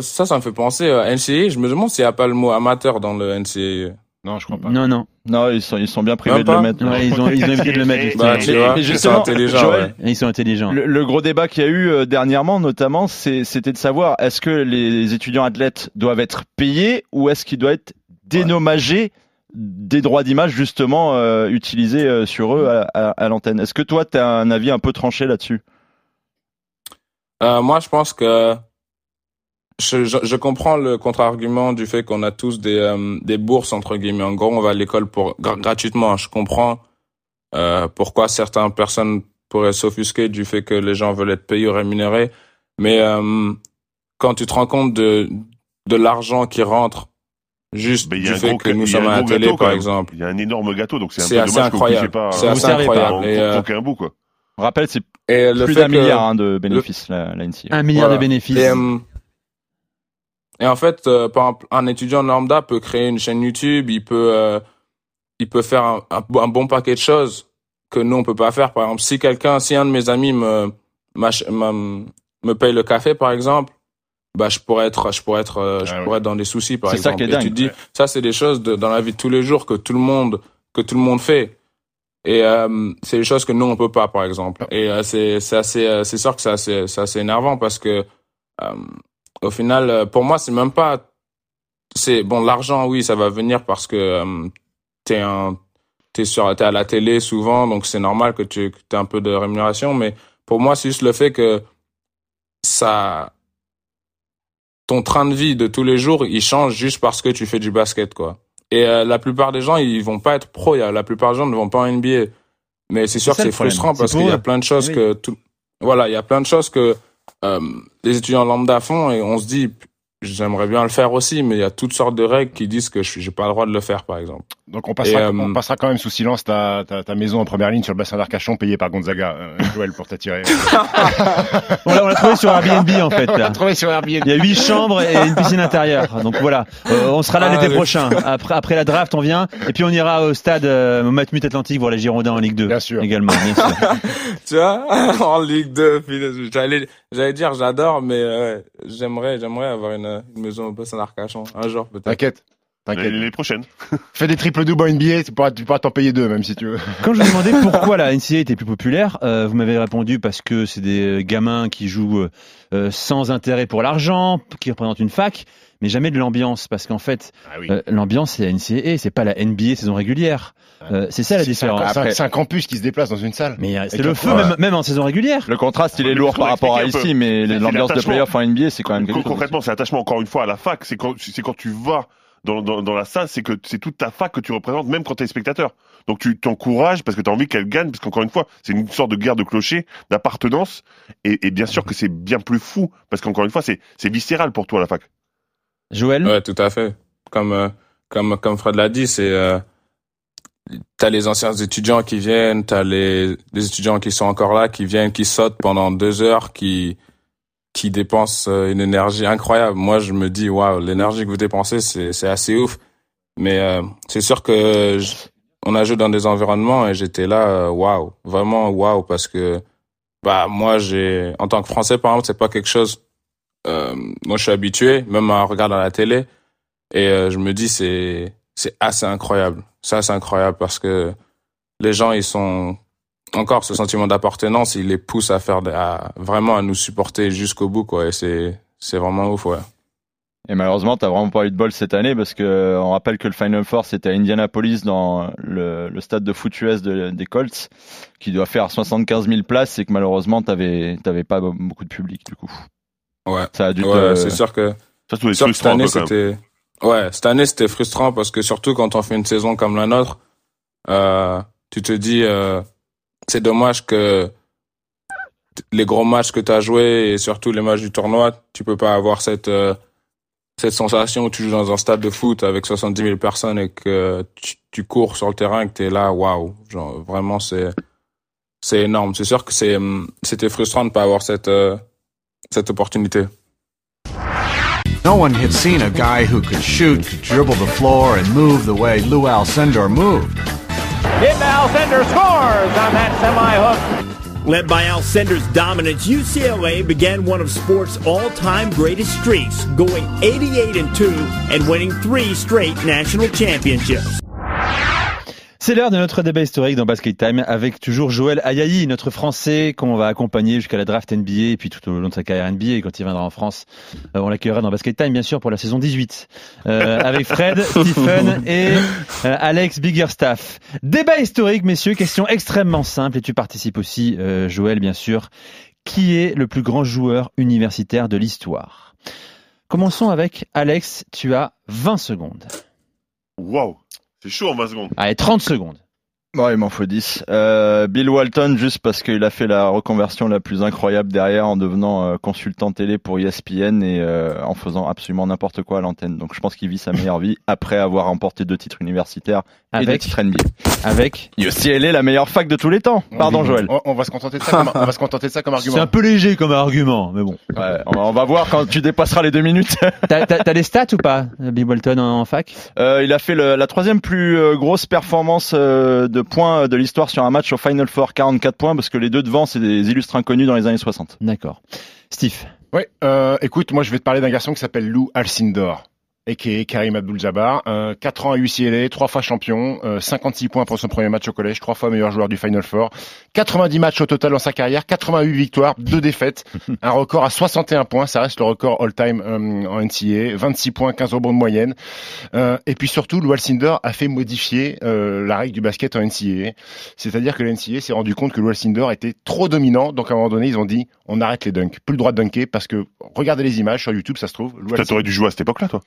ça, ça me fait penser à NCAA. Je me demande s'il n'y a pas le mot amateur dans le NCAA. Non, je crois pas. Non, non. Non, ils sont, ils sont bien privés de le mettre. Ouais, ils ont ils ont évité de le mettre. justement. Bah, tu vois, mais ils sont intelligents. Joël, ouais. Ils sont intelligents. Le, le gros débat qu'il y a eu euh, dernièrement, notamment, c'était de savoir est-ce que les étudiants athlètes doivent être payés ou est-ce qu'ils doivent être dénommagés des droits d'image justement euh, utilisés euh, sur eux à, à- à l'antenne? Est-ce que toi, tu as un avis un peu tranché là-dessus? Euh, moi, je pense que je, je, je comprends le contre-argument du fait qu'on a tous des, euh, des bourses, entre guillemets. En gros, on va à l'école pour gra- gratuitement. Je comprends euh, pourquoi certaines personnes pourraient s'offusquer du fait que les gens veulent être payés ou rémunérés. Mais euh, quand tu te rends compte de, de l'argent qui rentre juste du fait gros, que nous sommes à la télé, gâteau, par exemple. Il y a un énorme gâteau, donc c'est un peu dommage incroyable. pas, C'est euh, assez pas, incroyable. Et, euh, croquer un bout, quoi. On rappelle, c'est le plus d'un milliard hein, de bénéfices, NCA. Un milliard Voilà. de bénéfices. Et, euh, et en fait, euh, par exemple, un étudiant lambda peut créer une chaîne YouTube, il peut, euh, il peut faire un, un, un bon paquet de choses que nous on peut pas faire. Par exemple, si quelqu'un, si un de mes amis me me, me paye le café, par exemple, bah je pourrais être, je pourrais être, euh, je Ah pourrais être dans des soucis, par C'est ça exemple. qui est Et tu dingue. te dis, ça c'est des choses de, dans la vie de tous les jours que tout le monde, que tout le monde fait. Et euh, c'est des choses que nous on peut pas, par exemple. Et euh, c'est c'est assez, euh, c'est sûr que c'est assez, c'est assez énervant parce que euh, au final, euh, pour moi, c'est même pas. C'est bon, l'argent, oui, ça va venir parce que euh, t'es un, t'es sur, t'es à la télé souvent, donc c'est normal que tu que aies un peu de rémunération. Mais pour moi, c'est juste le fait que ça, ton train de vie de tous les jours, il change juste parce que tu fais du basket, quoi. Et euh, la plupart des gens, ils vont pas être pro. Il y a, la plupart des gens ne vont pas en NBA. Mais c'est sûr que c'est frustrant parce qu'il y a plein de choses Oui. que tout, voilà, il y a plein de choses que euh, les étudiants lambda font et on se dit, j'aimerais bien le faire aussi, mais il y a toutes sortes de règles qui disent que je j'ai pas le droit de le faire, par exemple. Donc on passera, Et, euh, on passera quand même sous silence ta, ta, ta maison en première ligne sur le bassin d'Arcachon payée par Gonzaga, euh, Joël, pour t'attirer. On l'a on l'a trouvé sur Airbnb en fait. on l'a trouvé sur Airbnb. Il y a huit chambres et une piscine intérieure. Donc voilà, Euh, on sera là Ah, l'été prochain. Après, après la draft, on vient et puis on ira au stade euh, au Matmut Atlantique voir les Girondins en Ligue 2. Bien sûr. Également, bien sûr. [LAUGHS] tu vois, en Ligue 2, punaise, j'allais, j'allais dire j'adore, mais euh, j'aimerais, j'aimerais avoir une, une maison au bassin d'Arcachon un jour peut-être. T'inquiète. T'inquiète. Les, les prochaines. [LAUGHS] Fais des triples doubles en NBA, tu pourras, tu pourras t'en payer deux, même si tu veux. Quand je vous demandais [LAUGHS] pourquoi la NCAA était plus populaire, euh, vous m'avez répondu parce que c'est des gamins qui jouent euh, euh, sans intérêt pour l'argent, qui représentent une fac, mais jamais de l'ambiance. Parce qu'en fait, Ah oui. euh, l'ambiance c'est la NCAA, c'est pas la NBA saison régulière. Euh, c'est ça la différence. c'est un- Après- c'est un campus qui se déplace dans une salle. Mais euh, c'est le feu ouais. même, même en saison régulière. Le contraste, il est lourd par rapport à ici, mais C'est l'ambiance de playoff en NBA, c'est quand même quelque chose. Concrètement, c'est l'attachement encore une fois à la fac. C'est quand, c'est quand tu vas dans, dans, dans la salle, c'est que c'est toute ta fac que tu représentes, même quand tu es spectateur. Donc tu t'encourages parce que tu as envie qu'elle gagne, parce qu'encore une fois, c'est une sorte de guerre de clocher, d'appartenance. Et, et bien sûr que c'est bien plus fou, parce qu'encore une fois, c'est c'est viscéral pour toi la fac. Joël, Ouais, tout à fait. Comme euh, comme comme Fred l'a dit, c'est euh, t'as les anciens étudiants qui viennent, t'as les les étudiants qui sont encore là, qui viennent, qui sautent pendant deux heures, qui qui dépensent euh, une énergie incroyable. Moi, je me dis waouh, l'énergie que vous dépensez, c'est assez ouf. Mais euh, c'est sûr que on a joué dans des environnements et j'étais là euh, waouh, vraiment waouh parce que bah moi j'ai en tant que Français par exemple, c'est pas quelque chose euh, moi je suis habitué même à regarder à la télé et je me dis c'est c'est assez incroyable. Ça c'est incroyable parce que les gens ils sont encore ce sentiment d'appartenance, il les pousse à faire à vraiment à nous supporter jusqu'au bout quoi et c'est c'est vraiment ouf ouais. Et malheureusement, t'as vraiment pas eu de bol cette année parce que on rappelle que le Final Four c'était à Indianapolis dans le, le stade de foot US de- des Colts qui doit faire 75 000 places et que malheureusement t'avais t'avais pas beaucoup de public du coup. Ouais. Ça a dû Ouais, te- c'est sûr que Ça, c'est sûr que cette année c'était ouais cette année c'était frustrant parce que surtout quand on fait une saison comme la nôtre euh, tu te dis euh, c'est dommage que les gros matchs que tu as joués et surtout les matchs du tournoi tu peux pas avoir cette euh, cette sensation où tu joues dans un stade de foot avec 70 000 personnes et que tu, cours sur le terrain et que tu es là waouh. Vraiment c'est c'est énorme. C'est sûr que c'est hum, c'était frustrant de pas avoir cette euh, cette opportunité. No one had seen a guy who could shoot, could dribble the floor, and move the way Lou moved. Kid Alcindor scores on that semi-hook. Led by Alcender's dominance, UCLA began one of sports' all-time greatest streaks, going 88 and 2 and winning three straight national championships. C'est l'heure de notre débat historique dans Basket Time avec toujours Joël Ayayi, notre Français qu'on va accompagner jusqu'à la draft NBA et puis tout au long de sa carrière NBA. Et quand il viendra en France, euh, on l'accueillera dans Basket Time bien sûr pour la saison 18 euh, avec Fred, [LAUGHS] Stephen et euh, Alex Biggerstaff. Débat historique, messieurs, question extrêmement simple et tu participes aussi, euh, Joël, bien sûr. Qui est le plus grand joueur universitaire de l'histoire? Commençons avec Alex, tu as 20 secondes. Waouh, c'est chaud en 20 secondes. Allez, 30 secondes. Bon, il m'en faut 10. Euh, Bill Walton, juste parce qu'il a fait la reconversion la plus incroyable derrière en devenant euh, consultant télé pour ESPN et euh, en faisant absolument n'importe quoi à l'antenne. Donc je pense qu'il vit sa meilleure vie après avoir remporté deux titres universitaires et deux Avec titres NBA. Avec UCLA, la meilleure fac de tous les temps. Pardon, Oui, Joël. On, on va se contenter de ça comme, on va se contenter de ça comme C'est argument. un peu léger comme argument, mais bon. Ouais, on, va, on va voir quand tu dépasseras les deux minutes. [LAUGHS] T'as t'as- t'as les stats ou pas, Bill Walton en, en fac? Euh, il a fait le- la troisième plus euh, grosse performance euh, de points de l'histoire sur un match au Final Four, 44 points, parce que les deux devant, c'est des illustres inconnus dans les années 60. D'accord. Steve. Oui, euh, écoute, moi je vais te parler d'un garçon qui s'appelle Lou Alcindor. Et qui est Karim Abdul-Jabbar, euh, 4 ans à UCLA, 3 fois champion, euh, 56 points pour son premier match au collège, 3 fois meilleur joueur du Final Four, 90 matchs au total dans sa carrière, 88 victoires, 2 défaites, un record à 61 points, ça reste le record all-time euh, en NCAA, 26 points, 15 rebonds de moyenne. Euh, et puis surtout, Lou Alcindor a fait modifier euh, la règle du basket en NCAA. C'est-à-dire que la NCAA s'est rendu compte que Lou Alcindor était trop dominant, donc à un moment donné, ils ont dit on arrête les dunks, plus le droit de dunker parce que regardez les images sur YouTube, ça se trouve. Lou t'aurais dû jouer à cette époque-là, toi.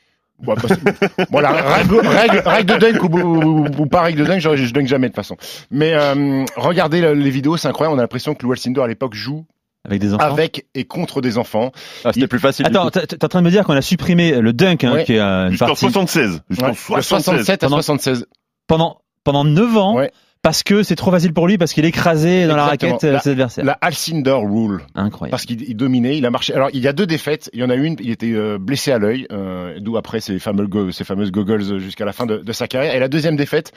Bah, la règle, règle, règle de dunk ou, ou- ou pas règle de dunk, je, je dunk jamais de toute façon. Mais euh, regardez le- les vidéos, c'est incroyable. On a l'impression que Lou Alcindor à l'époque joue Avec des enfants avec et contre des enfants. Ah, C'était Il- plus facile. Attends, t'es en train de me dire qu'on a supprimé le dunk, hein, Ouais. qui est euh, une Jusqu'en partie 76. Jusqu'en Ouais, de 76. 67 à Pendant- 76. pendant pendant 9 ans, Ouais. Parce que c'est trop facile pour lui, parce qu'il écrasait dans la raquette euh, La- ses adversaires. La Alcindor rule. Incroyable. Parce qu'il il dominait, il a marché. Alors il y a deux défaites. Il y en a une, il était euh, blessé à l'œil, euh, d'où après ces fameux go- ces fameuses goggles jusqu'à la fin de, de sa carrière. Et la deuxième défaite,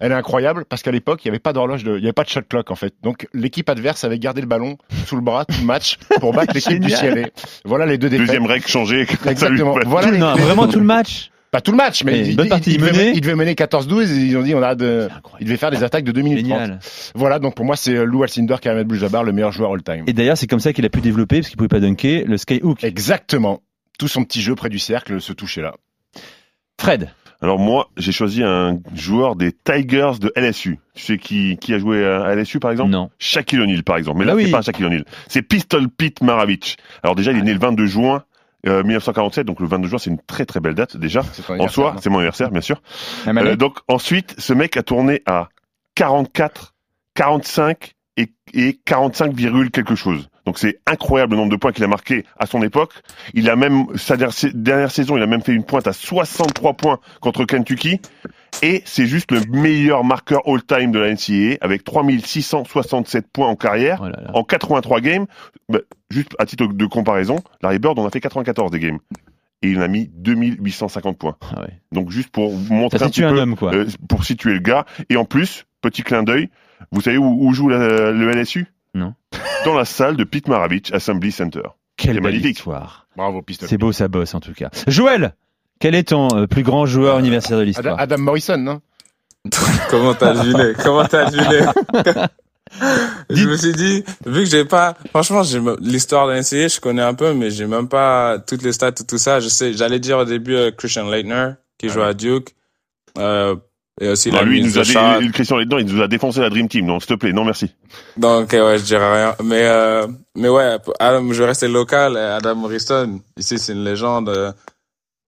elle est incroyable parce qu'à l'époque il n'y avait pas d'horloge, de, il n'y avait pas de shot clock en fait. Donc l'équipe adverse avait gardé le ballon sous le bras tout le match pour battre [LAUGHS] l'équipe du. CLA. Voilà les deux défaites. Deuxième règle changée. Exactement. Voilà Tout- les- non, vraiment tout le match. Pas tout le match, mais il, bonne il- partie, il il devait, il devait mener 14-12 et ils ont dit on a de, il devait faire des attaques de 2 minutes 30. Génial. Voilà, donc pour moi c'est euh, Lou Alcindor qui a Abdul Jabbar le meilleur joueur all-time. Et d'ailleurs, c'est comme ça qu'il a pu développer, parce qu'il pouvait pas dunker, le skyhook. Exactement. Tout son petit jeu près du cercle se touchait là. Fred. Alors moi, j'ai choisi un joueur des Tigers de LSU. Tu sais qui, qui a joué à LSU par exemple? Non. Shaquille O'Neal par exemple. Mais là, Ah oui. c'est pas Shaquille O'Neal. C'est Pistol Pete Maravich. Alors déjà, il est né le 22 juin euh, 1947, donc le 22 juin, c'est une très très belle date déjà. En soi, c'est mon anniversaire, bien sûr. Euh, donc ensuite, ce mec a tourné à 44, 45 et, et 45, virgule quelque chose. Donc c'est incroyable le nombre de points qu'il a marqué à son époque. Il a même sa dernière, dernière saison, il a même fait une pointe à 63 points contre Kentucky. Et c'est juste le meilleur marqueur all-time de la NCAA avec 3667 points en carrière Oh là là. en 83 games. Bah, juste à titre de comparaison, Larry Bird en a fait 94 des games. Et il en a mis 2850 points. Ah ouais. Donc juste pour vous montrer Ça un petit situe un peu, homme, quoi. euh, pour situer le gars. Et en plus, petit clin d'œil, vous savez où, où joue la- le LSU Non. Dans la salle de Pete Maravich Assembly Center. Quelle magnifique. histoire. Bravo Pistol. C'est beau, ça bosse en tout cas. Joël, quel est ton euh, plus grand joueur universitaire de Adam, l'histoire Adam Morrison, non [LAUGHS] Comment t'as deviné Comment t'as deviné [LAUGHS] Je me suis dit, vu que j'ai pas, franchement, l'histoire de l'NCA, je connais un peu, mais j'ai même pas toutes les stats, tout, tout ça. Je sais, j'allais dire au début euh, Christian Leitner, qui joue à Duke, euh, et aussi Non, la lui, il nous a il- Christian là-dedans, il nous a défoncé la Dream Team. Donc, s'il te plaît, non, merci. Donc, ouais, je dirais rien. Mais, euh, mais ouais, Adam, je vais rester local. Adam Morrison, ici, c'est une légende.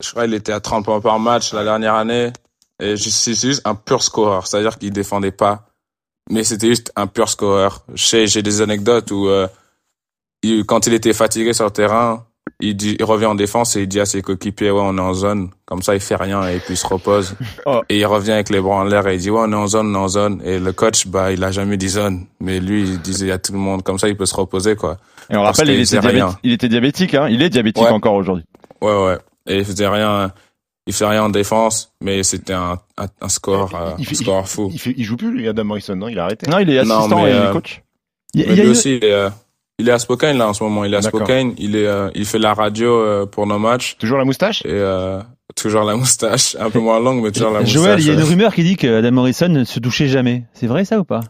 Je crois qu'il était à 30 points par match la dernière année. Et c'est juste un pur scoreur. C'est-à-dire qu'il défendait pas. Mais c'était juste un pur sais, j'ai des anecdotes où, euh, il- quand il était fatigué sur le terrain, il, dit, il revient en défense et il dit à ses coéquipiers, ouais, on est en zone. Comme ça, il fait rien et puis il se repose. [LAUGHS] Oh. Et il revient avec les bras en l'air et il dit, ouais, on est en zone, on est en zone. Et le coach, bah, il a jamais dit zone. Mais lui, il disait à tout le monde, comme ça, il peut se reposer, quoi. Et on Parce rappelle, il était, diabétique, il était diabétique, hein. Il est diabétique Ouais. encore aujourd'hui. Ouais, ouais. Et il faisait rien, il faisait rien en défense, mais c'était un, un, un score, euh, il, un fait- score fou. il, fait- il joue plus, lui, Adam Morrison, non Il a arrêté. Non, il est Non, assistant mais, et il est euh, coach. Il y a- Mais il a lui aussi, il est, euh, il est à Spokane, là, en ce moment. Il est à. Spokane. Il est, euh, il fait la radio, euh, pour nos matchs. Toujours la moustache? Et, euh, toujours la moustache. Un peu moins longue, mais toujours la moustache. Joël, il y a une euh. rumeur qui dit que Adam Morrison ne se touchait jamais. C'est vrai ça ou pas?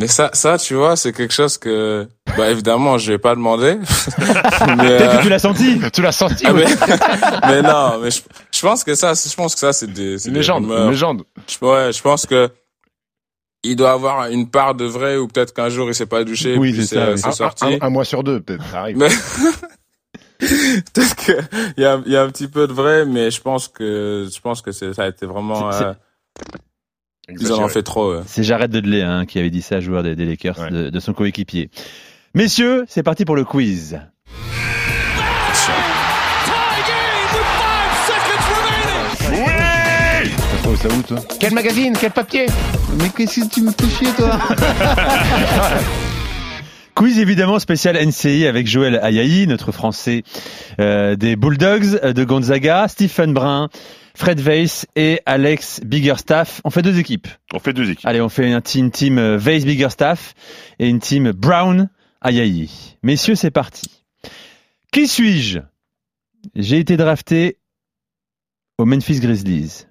Mais ça, ça, tu vois, c'est quelque chose que, bah, évidemment, je vais pas demander. [LAUGHS] mais, Peut-être euh, que tu l'as senti. Tu l'as senti ah, mais, [LAUGHS] mais non, mais je, je pense que ça, je pense que ça, c'est des, c'est Une des légende, rumeurs. une légende. Je, ouais, je pense que il doit avoir une part de vrai ou peut-être qu'un jour il s'est pas douché Oui, puis c'est ça, oui. c'est Un, sorti. un- un mois sur deux, peut-être, ça arrive. Mais [LAUGHS] peut-être que il y a, il y a un petit peu de vrai, mais je pense que je pense que ça a été vraiment. C'est- Ils en ont fait trop. ouais. C'est Jared Dudley hein, qui avait dit ça, joueur des, des Lakers, Ouais. de, de son coéquipier. Messieurs, c'est parti pour le quiz. Ça où, toi Quel magazine Quel papier? Mais qu'est-ce que tu me fais chier, toi? [LAUGHS] Quiz évidemment spécial NCI avec Joël Ayayi, notre Français euh, des Bulldogs euh, de Gonzaga, Stephen Brun, Fred Weiss et Alex Biggerstaff. On fait deux équipes. On fait deux équipes. Allez, on fait un team, team euh, Weiss Biggerstaff et une team Brown Ayayi. Messieurs, c'est parti. Qui suis-je? J'ai été drafté aux Memphis Grizzlies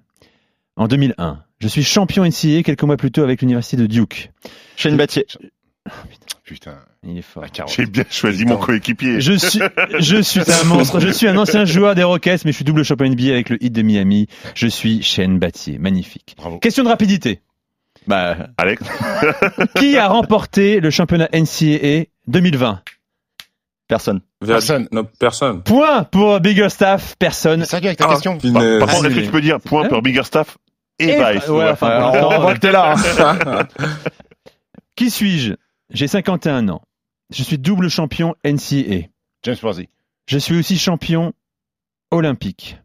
en 2001. Je suis champion NCAA quelques mois plus tôt avec l'université de Duke. Shane Battier. Putain, Il est fort. J'ai bien choisi mon coéquipier. Je suis, je suis un [LAUGHS] monstre. Je suis un ancien joueur des Rockets, mais je suis double champion NBA avec le hit de Miami. Je suis Shane Battier. Magnifique. Bravo. Question de rapidité. Bah, Alex, [LAUGHS] Qui a remporté le championnat NCAA 2020 personne. Personne. Non, personne. Point pour Biggerstaff. Personne. C'est ça avec ta Ah, question par, par contre, est-ce que tu peux dire point pour Biggerstaff et Et- Weiss ouais, enfin, Ouais, on voit que t'es là. hein. [LAUGHS] Qui suis-je? J'ai 51 ans. Je suis double champion NCAA. James Worthy. Je suis aussi champion olympique.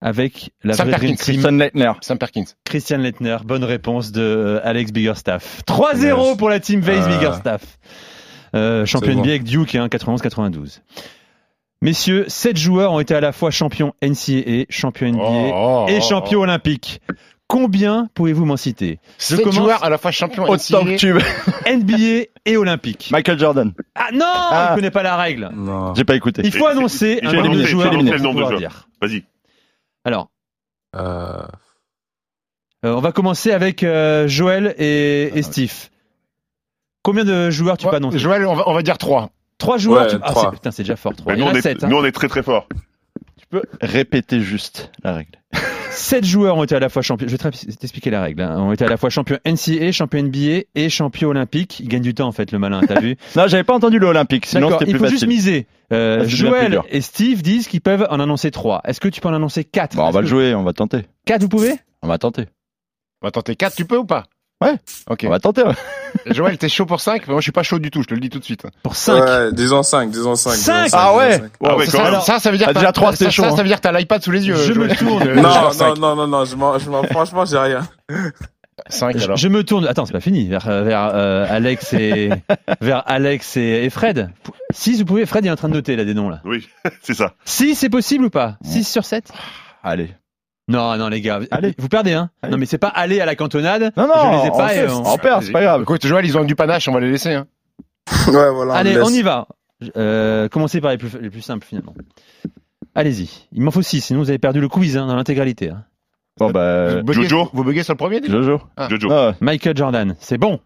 Avec la Sam vraie Perkins, Team. Christian Leitner. Sam Perkins. Christian Lettner, bonne réponse de euh, Alex Biggerstaff. 3-0 Yes. pour la team Weiss Ah. Biggerstaff. Euh, champion. NBA avec Duke, hein, 91-92. Messieurs, 7 joueurs ont été à la fois champions NCAA, champion NBA Oh, oh, et oh, champion oh. olympique. Combien pouvez-vous m'en citer? Je Sept joueurs à la fois champion Autant que NCAA. tu veux. [LAUGHS] NBA et olympique. Michael Jordan. Ah non, Ah. je connais pas la règle. Non. J'ai pas écouté. Il faut annoncer un nombre de joueurs le nombre de joueurs. Vas-y. Alors, Euh, euh, on va commencer avec euh, Joël et, et Steve. Combien de joueurs tu Ouais, peux annoncer? Joël, on va, on va dire 3. Trois joueurs Ouais, tu- Ah, Putain, c'est déjà fort. Trois. Mais Il y nous, on est, sept. hein. nous, on est très très fort. Tu peux répéter juste la règle. Sept joueurs ont été à la fois champions. Je vais te- t'expliquer la règle. hein. Ont été à la fois champion NCAA, champion NBA et champion olympique. Il gagne du temps en fait, le malin. T'as vu [LAUGHS] Non, j'avais pas entendu le olympique. Sinon, c'était Il plus faut juste facile. miser. Euh, Ah, Joël et Steve disent qu'ils peuvent en annoncer trois. Est-ce que tu peux en annoncer quatre? Bon, on va le jouer. On va tenter. Quatre, vous pouvez? On va tenter. On va tenter 4, tu peux ou pas? Ouais. Ok. On va tenter. ouais. [LAUGHS] Joël, t'es chaud pour 5 Moi, je suis pas chaud du tout, je te le dis tout de suite. Pour cinq. Ouais, disons 5, disons 5. Cinq Ah ouais. Ah ouais, ça, quand même. ça, ça veut dire Ah, que déjà t'as- trois, ça, c'est chaud, ça, hein. ça veut dire que t'as l'iPad sous les yeux. Je me tourne. [LAUGHS] Non, non, non, non, non, je m'en, je m'en, franchement, j'ai rien. [LAUGHS] 5 Je, alors. je me tourne. Attends, c'est pas fini. Vers, euh, vers euh, Alex et vers Alex et, et Fred. Si vous pouvez, Fred est en train de noter là des noms là. Oui, c'est ça. Si c'est possible ou pas? 6 sur 7 Allez. Non, non les gars, Allez. vous perdez hein. Allez. Non mais c'est pas aller à la cantonade. Non, non. je les ai on pas. et fait- on- on perd, c'est pas grave. Écoute, Joël, ils ont du panache, on va les laisser. Hein. Ouais, voilà. Allez, on y va. Euh, commencez par les plus, les plus simples finalement? Allez-y. Il m'en faut 6, sinon vous avez perdu le quiz hein, dans l'intégralité. hein. Bon, bah, vous, buguez, Jojo vous buguez sur le premier déjà Jojo. Ah. Jojo. Ah, Michael Jordan, c'est bon.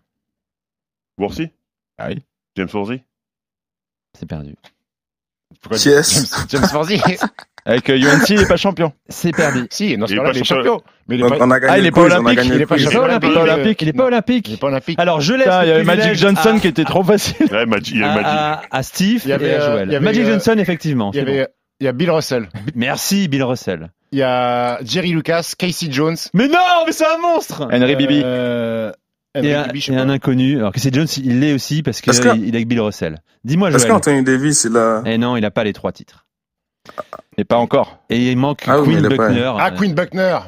Worthy Ah oui. James Worthy C'est perdu. Pourquoi Yes. James, James [LAUGHS] Avec euh, UNC, il est pas champion. C'est perdu. Si, dans ce Il est cas-là, pas il est champion. Mais il est pas, on a gagné Ah, il le est pas olympique, il le est pas est olympique. Pas olympique. Il est pas olympique. il est pas olympique. Alors je laisse. Il y avait Magic Johnson qui était trop facile. Ouais, Magic, il y a Magic. à, Steve Il y avait, et à Joël. il y avait, Magic Johnson, effectivement. Il y c'est avait, il y a Bill Russell. Merci, Bill Russell. Il y a Jerry Lucas, Casey Jones. Mais non, mais c'est un monstre Henry Bibi. Euh, Et un, Bibi, et un pas. inconnu. Alors que c'est Jones, il l'est aussi parce qu'il Est-ce que- il est avec Bill Russell. Dis-moi, Est-ce Joël. qu'Anthony Davis, il a. Eh non, il a pas les trois titres. Et pas encore. Et il manque Ah Queen mais Buckner. Ah, Queen Buckner.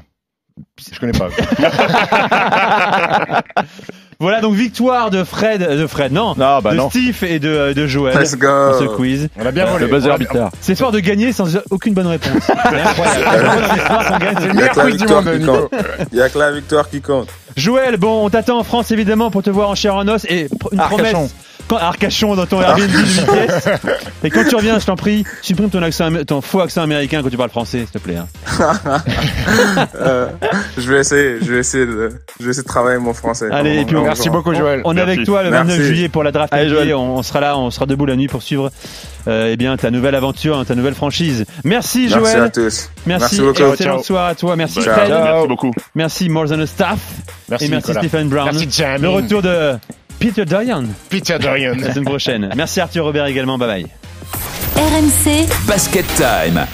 Je connais pas. [LAUGHS] Voilà donc victoire de Fred, de Fred, non, Non, bah de non. Steve et de, de Joël Let's dans ce go. quiz. On a bien volé. Le buzzer On a- beater. C'est fort de gagner sans aucune bonne réponse. C'est incroyable. [LAUGHS] C'est le meilleur quiz du victoire monde, qui Nico. compte. Il y a que la victoire qui compte. Joël, bon, on t'attend en France évidemment pour te voir en chair en os et pr- une Arcachon. promesse. Quand, Arcachon dans ton Airbnb de [LAUGHS] 8 pièces. Et quand tu reviens, je t'en prie, supprime ton accent, ton faux accent américain quand tu parles français, s'il te plaît. hein. [LAUGHS] Euh, je vais essayer, je vais essayer de, je vais essayer de travailler mon français. Allez, et puis on- Merci beaucoup, Joël. On est Merci. avec toi le 29 Merci. juillet pour la draft Allez. Joël. On, on sera là, on sera debout la nuit pour suivre euh, eh bien ta nouvelle aventure, hein, ta nouvelle franchise. Merci, Merci à Joël. tous. Merci, Merci beaucoup. excellente soirée à toi. Merci Fred. Merci beaucoup. Merci More Than a Staff. Merci, et merci Nicolas. Stephen Brown. Merci, Jamie. Le retour de Peter Dorian Peter Dorian. [LAUGHS] la semaine prochaine. Merci Arthur Robert également. Bye bye. RMC Basket Time.